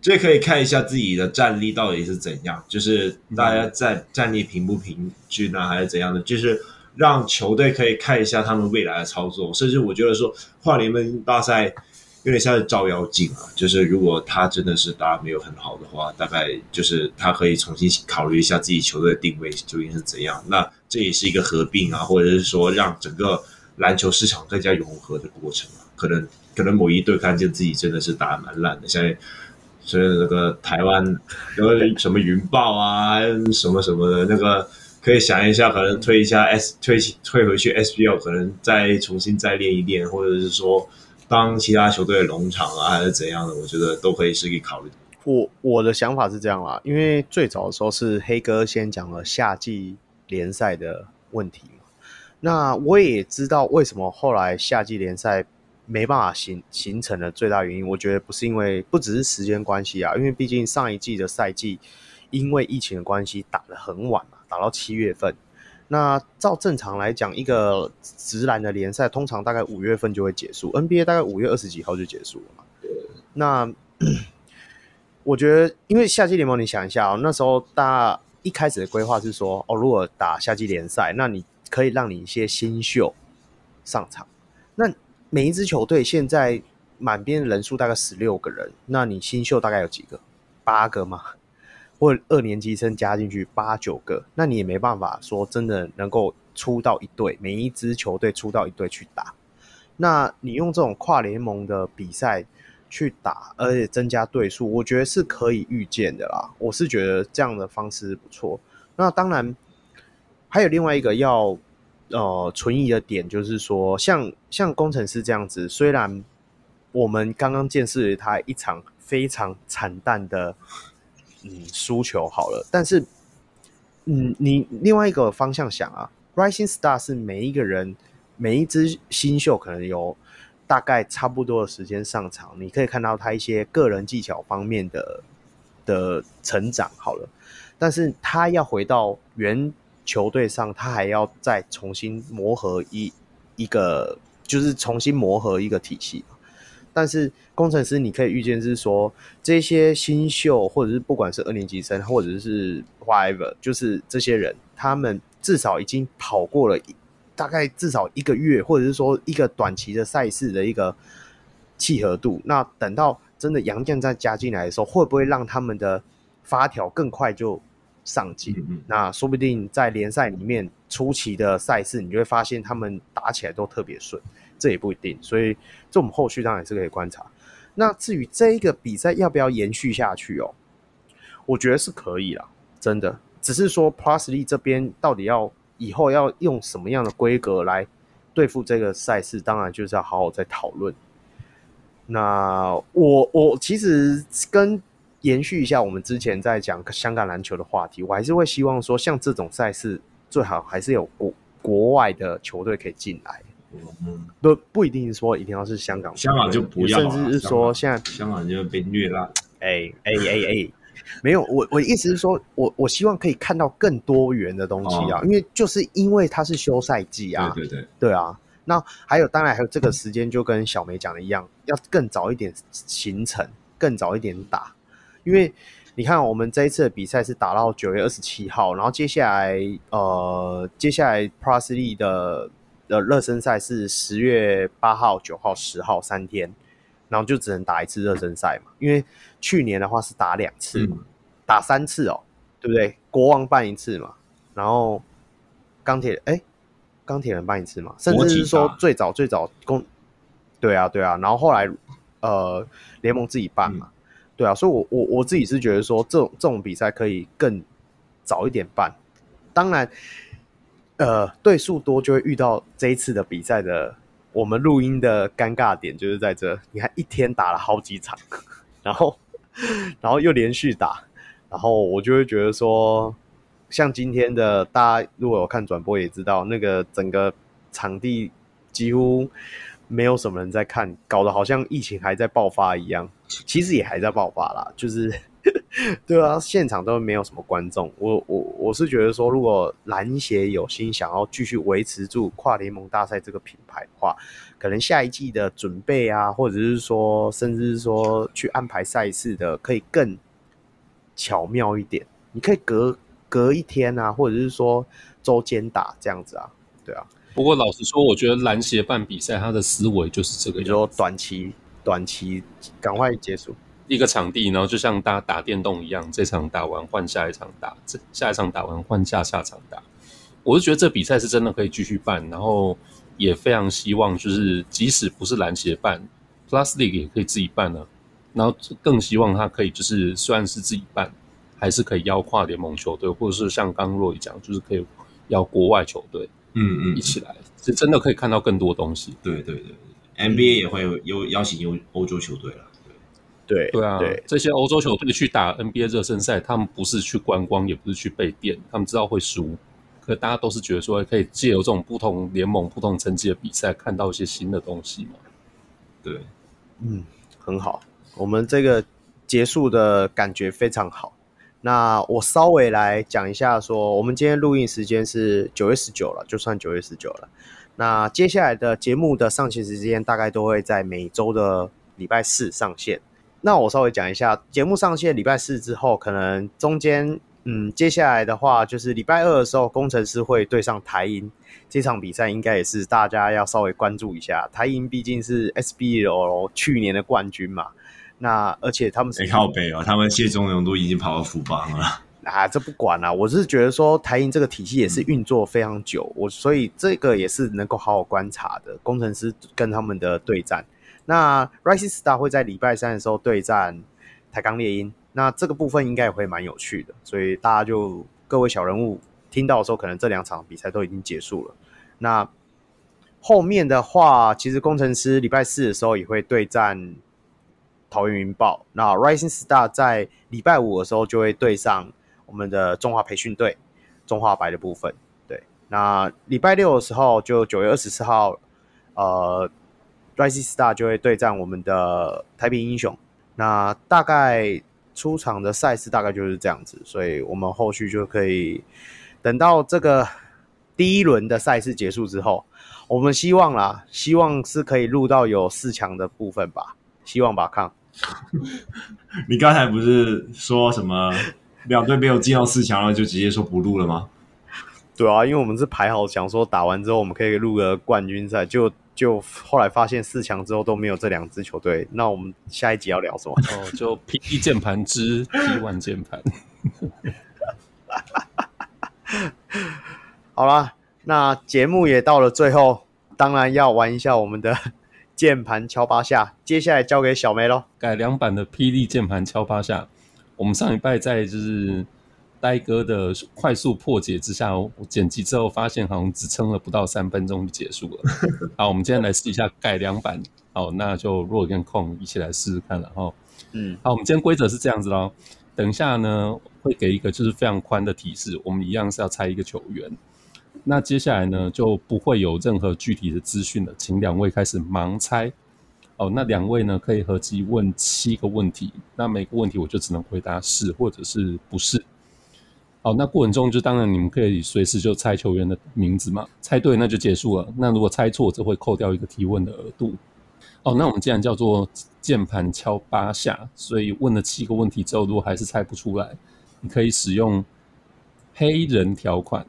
这可以看一下自己的战力到底是怎样，就是大家战战力平不平均啊，还是怎样的，就是让球队可以看一下他们未来的操作。甚至我觉得说跨联盟大赛有点像是照妖镜啊。就是如果他真的是打没有很好的话，大概就是他可以重新考虑一下自己球队的定位究竟是怎样。那这也是一个合并啊，或者是说让整个篮球市场更加融合的过程啊。可能可能某一队看见自己真的是打蛮烂的，现在。所以那个台湾什么云豹啊，什么什么的，那个可以想一下，可能退一下 S 退退回去 SBL，可能再重新再练一练，或者是说当其他球队的农场啊，还是怎样的，我觉得都可以是可以考虑。我我的想法是这样啦，因为最早的时候是黑哥先讲了夏季联赛的问题嘛，那我也知道为什么后来夏季联赛。没办法形形成的最大原因，我觉得不是因为不只是时间关系啊，因为毕竟上一季的赛季因为疫情的关系打得很晚，打到七月份。那照正常来讲，一个直篮的联赛通常大概五月份就会结束，NBA 大概五月二十几号就结束了嘛。那 我觉得，因为夏季联盟，你想一下哦，那时候大一开始的规划是说，哦，如果打夏季联赛，那你可以让你一些新秀上场，那。每一支球队现在满编人数大概十六个人，那你新秀大概有几个？八个吗？或二年级生加进去八九个，那你也没办法说真的能够出到一队，每一支球队出到一队去打。那你用这种跨联盟的比赛去打，而且增加队数，我觉得是可以预见的啦。我是觉得这样的方式不错。那当然还有另外一个要。呃，存疑的点就是说，像像工程师这样子，虽然我们刚刚见识了他一场非常惨淡的嗯输球好了，但是嗯，你另外一个方向想啊，Rising Star 是每一个人每一支新秀可能有大概差不多的时间上场，你可以看到他一些个人技巧方面的的成长好了，但是他要回到原。球队上，他还要再重新磨合一一个，就是重新磨合一个体系。但是工程师，你可以预见是说，这些新秀或者是不管是二年级生，或者是 whatever，就是这些人，他们至少已经跑过了大概至少一个月，或者是说一个短期的赛事的一个契合度。那等到真的杨将再加进来的时候，会不会让他们的发条更快就？上进，那说不定在联赛里面初期的赛事，你就会发现他们打起来都特别顺，这也不一定。所以这我们后续当然是可以观察。那至于这一个比赛要不要延续下去哦，我觉得是可以啦，真的。只是说 plus Lee 这边到底要以后要用什么样的规格来对付这个赛事，当然就是要好好再讨论。那我我其实跟。延续一下我们之前在讲香港篮球的话题，我还是会希望说，像这种赛事最好还是有国国外的球队可以进来。嗯，不不一定说一定要是香港，香港就不要，甚至是说现在香港就被虐了。哎哎哎哎，没有，我我意思是说，我我希望可以看到更多元的东西啊，哦、因为就是因为它是休赛季啊，对对对，对啊。那还有，当然还有这个时间，就跟小梅讲的一样，要更早一点形成，更早一点打。因为你看，我们这一次的比赛是打到九月二十七号，然后接下来呃，接下来 Plus League 的的热身赛是十月八号、九号、十号三天，然后就只能打一次热身赛嘛。因为去年的话是打两次嘛，打三次哦，对不对？国王办一次嘛，然后钢铁哎，钢铁人办一次嘛，甚至是说最早最早公，对啊对啊，然后后来呃联盟自己办嘛。对啊，所以，我我我自己是觉得说，这种这种比赛可以更早一点办。当然，呃，对数多就会遇到这一次的比赛的我们录音的尴尬点，就是在这。你看，一天打了好几场，然后然后又连续打，然后我就会觉得说，像今天的大家如果有看转播也知道，那个整个场地几乎。没有什么人在看，搞得好像疫情还在爆发一样。其实也还在爆发啦，就是 对啊，现场都没有什么观众。我我我是觉得说，如果篮协有心想要继续维持住跨联盟大赛这个品牌的话，可能下一季的准备啊，或者是说，甚至是说去安排赛事的，可以更巧妙一点。你可以隔隔一天啊，或者是说周间打这样子啊，对啊。不过老实说，我觉得篮协办比赛，他的思维就是这个，你说短期短期赶快结束一个场地，然后就像大家打电动一样，这场打完换下一场打，这下一场打完换下下场打。我是觉得这比赛是真的可以继续办，然后也非常希望就是即使不是篮协办，Plus League 也可以自己办呢、啊。然后更希望他可以就是虽然是自己办，还是可以邀跨联盟球队，或者是像刚刚若仪讲，就是可以邀国外球队，嗯嗯，一起来，是真的可以看到更多东西。对对对，NBA 也会有有邀请欧欧洲球队了。对对啊，对这些欧洲球队去打 NBA 热身赛，他们不是去观光，也不是去备电，他们知道会输，可大家都是觉得说可以借由这种不同联盟、不同层级的比赛，看到一些新的东西嘛。对，嗯，很好。我们这个结束的感觉非常好。那我稍微来讲一下说，说我们今天录音时间是九月十九了，就算九月十九了。那接下来的节目的上线时间大概都会在每周的礼拜四上线。那我稍微讲一下，节目上线礼拜四之后，可能中间，嗯，接下来的话就是礼拜二的时候，工程师会对上台银这场比赛，应该也是大家要稍微关注一下。台银毕竟是 SBL 去年的冠军嘛。那而且他们是靠北哦，他们谢宗荣都已经跑到富邦了 啊，这不管啦，我是觉得说台银这个体系也是运作非常久，我所以这个也是能够好好观察的。工程师跟他们的对战，那 Rising Star 会在礼拜三的时候对战台钢猎鹰，那这个部分应该也会蛮有趣的，所以大家就各位小人物听到的时候，可能这两场比赛都已经结束了。那后面的话，其实工程师礼拜四的时候也会对战。桃园云豹，那 Rising Star 在礼拜五的时候就会对上我们的中华培训队，中华白的部分。对，那礼拜六的时候就九月二十四号，呃，Rising Star 就会对战我们的台平英雄。那大概出场的赛事大概就是这样子，所以我们后续就可以等到这个第一轮的赛事结束之后，我们希望啦，希望是可以录到有四强的部分吧。希望吧，看。你刚才不是说什么两队没有进到四强了，就直接说不录了吗？对啊，因为我们是排好想说打完之后我们可以录个冠军赛，就就后来发现四强之后都没有这两支球队，那我们下一集要聊什么？哦，就 P E 键盘之 T1 键盘。好啦，那节目也到了最后，当然要玩一下我们的。键盘敲八下，接下来交给小梅喽。改良版的霹雳键盘敲八下，我们上礼拜在就是呆哥的快速破解之下，我剪辑之后发现好像只撑了不到三分钟就结束了。好，我们今天来试一下改良版。好，那就若跟空一起来试试看了哈。嗯，好，我们今天规则是这样子喽。等一下呢，会给一个就是非常宽的提示，我们一样是要猜一个球员。那接下来呢，就不会有任何具体的资讯了，请两位开始盲猜。哦，那两位呢，可以合计问七个问题，那每个问题我就只能回答是或者是不是。好，那过程中就当然你们可以随时就猜球员的名字嘛，猜对那就结束了。那如果猜错，则会扣掉一个提问的额度。哦，那我们既然叫做键盘敲八下，所以问了七个问题之后，如果还是猜不出来，你可以使用。黑人条款，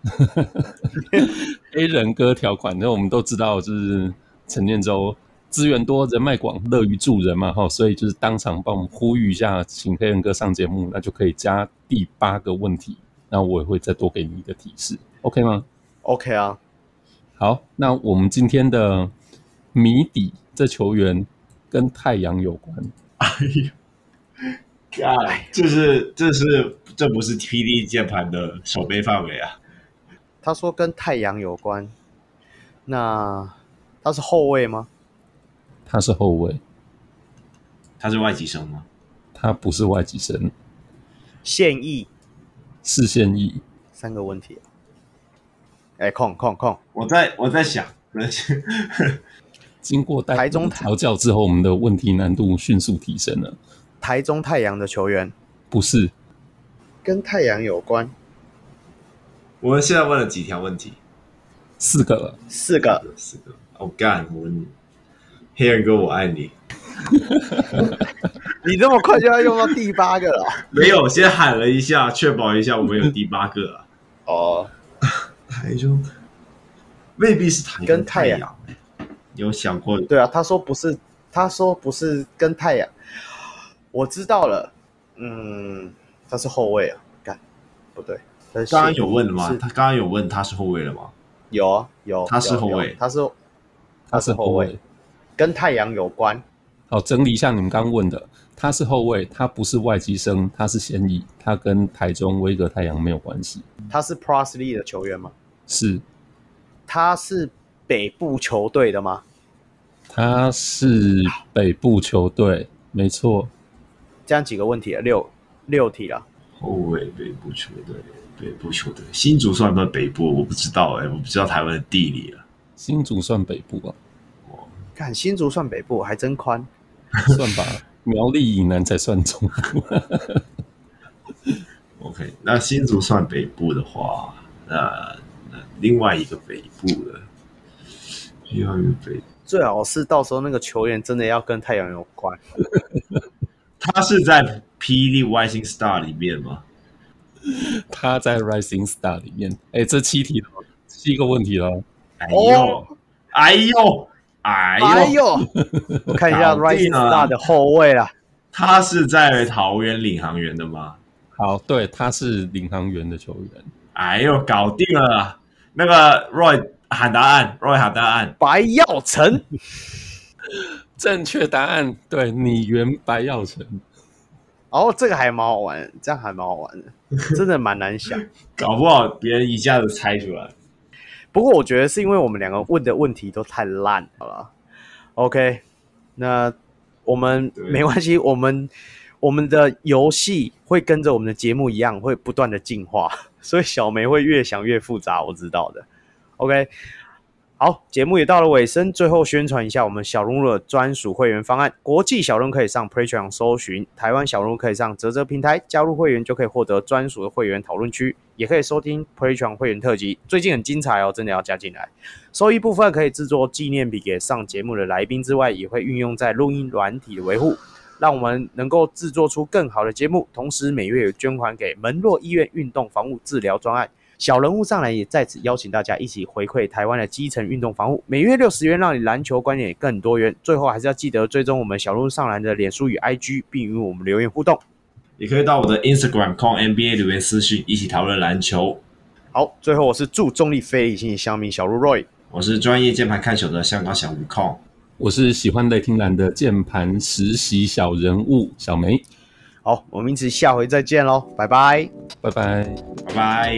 黑人哥条款，那我们都知道，就是陈建州资源多、人脉广、乐于助人嘛，哈，所以就是当场帮我们呼吁一下，请黑人哥上节目，那就可以加第八个问题，然后我也会再多给你一个提示，OK 吗？OK 啊，好，那我们今天的谜底，这球员跟太阳有关，哎呀，哎，这是这是。这不是 PD 键盘的守备范围啊！他说跟太阳有关，那他是后卫吗？他是后卫。他是外籍生吗？他不是外籍生。现役是现役。三个问题。哎，空空空！我在我在想，经过台中调教之后，我们的问题难度迅速提升了。台中太阳的球员不是。跟太阳有关。我们现在问了几条问题？四个了，四个，四个。哦干！我问你，黑人哥，我爱你。你这么快就要用到第八个了？没有，先喊了一下，确保一下我们有第八个啊。哦，台中未必是台跟太阳有想过？对啊，他说不是他说不是跟太阳，我知道了，嗯，他是后卫啊，干，不对，刚刚有问了吗？他刚刚有问他是后卫了吗？有啊，有，他是后卫，他是他是后卫，跟太阳有关。好，整理一下你们刚刚问的，他是后卫，他不是外籍生，他是现役，他跟台中威格太阳没有关系。他是 Pro League 的球员吗？是。他是北部球队的吗？他是北部球队，没错。这样几个问题了，六六题了。后卫北部球队，北部球队，新竹算不算北部？我不知道哎、欸，我不知道台湾的地理啊。新竹算北部啊？看新竹算北部，还真宽。算吧，苗栗以南才算中部。OK，那新竹算北部的话，那那另外一个北部的，另外一个北，最好是到时候那个球员真的要跟太阳有关。他是在霹雳 Rising Star 里面吗？他在 Rising Star 里面。哎，这七题了，七个问题了。哎呦，哎呦。哎呦，我看一下 Rising Star 的后卫啊。他是在桃园领航员的吗？好，对，他是领航员的球员。哎呦，搞定了！那个 Roy 喊答案，Roy 喊答案，白耀成。正确答案，对，你原白耀成。哦，这个还蛮好玩，这样还蛮好玩的，真的蛮难想，搞不好别人一下子猜出来。不过我觉得是因为我们两个问的问题都太烂了。OK，那我们没关系，我们我们的游戏会跟着我们的节目一样，会不断的进化，所以小梅会越想越复杂，我知道的。OK。好，节目也到了尾声，最后宣传一下我们小龙的专属会员方案。国际小龙可以上 Patreon 搜寻，台湾小龙可以上泽泽平台加入会员，就可以获得专属的会员讨论区，也可以收听 Patreon 会员特辑，最近很精彩哦，真的要加进来。收益部分可以制作纪念品给上节目的来宾之外，也会运用在录音软体的维护，让我们能够制作出更好的节目。同时每月有捐款给门洛医院运动防护治疗专案。小人物上来也在此邀请大家一起回馈台湾的基层运动防护，每月六十元，让你篮球观点更多元。最后还是要记得追踪我们小人物上篮的脸书与 IG，并与我们留言互动。也可以到我的 Instagram call NBA 留言私讯，一起讨论篮球。好，最后我是祝中立非理性乡民小鹿 Roy，我是专业键盘看球的香港小吴控，我是喜欢雷霆蓝的键盘实习小人物小梅。好，我们因此下回再见喽，拜拜，拜拜，拜拜。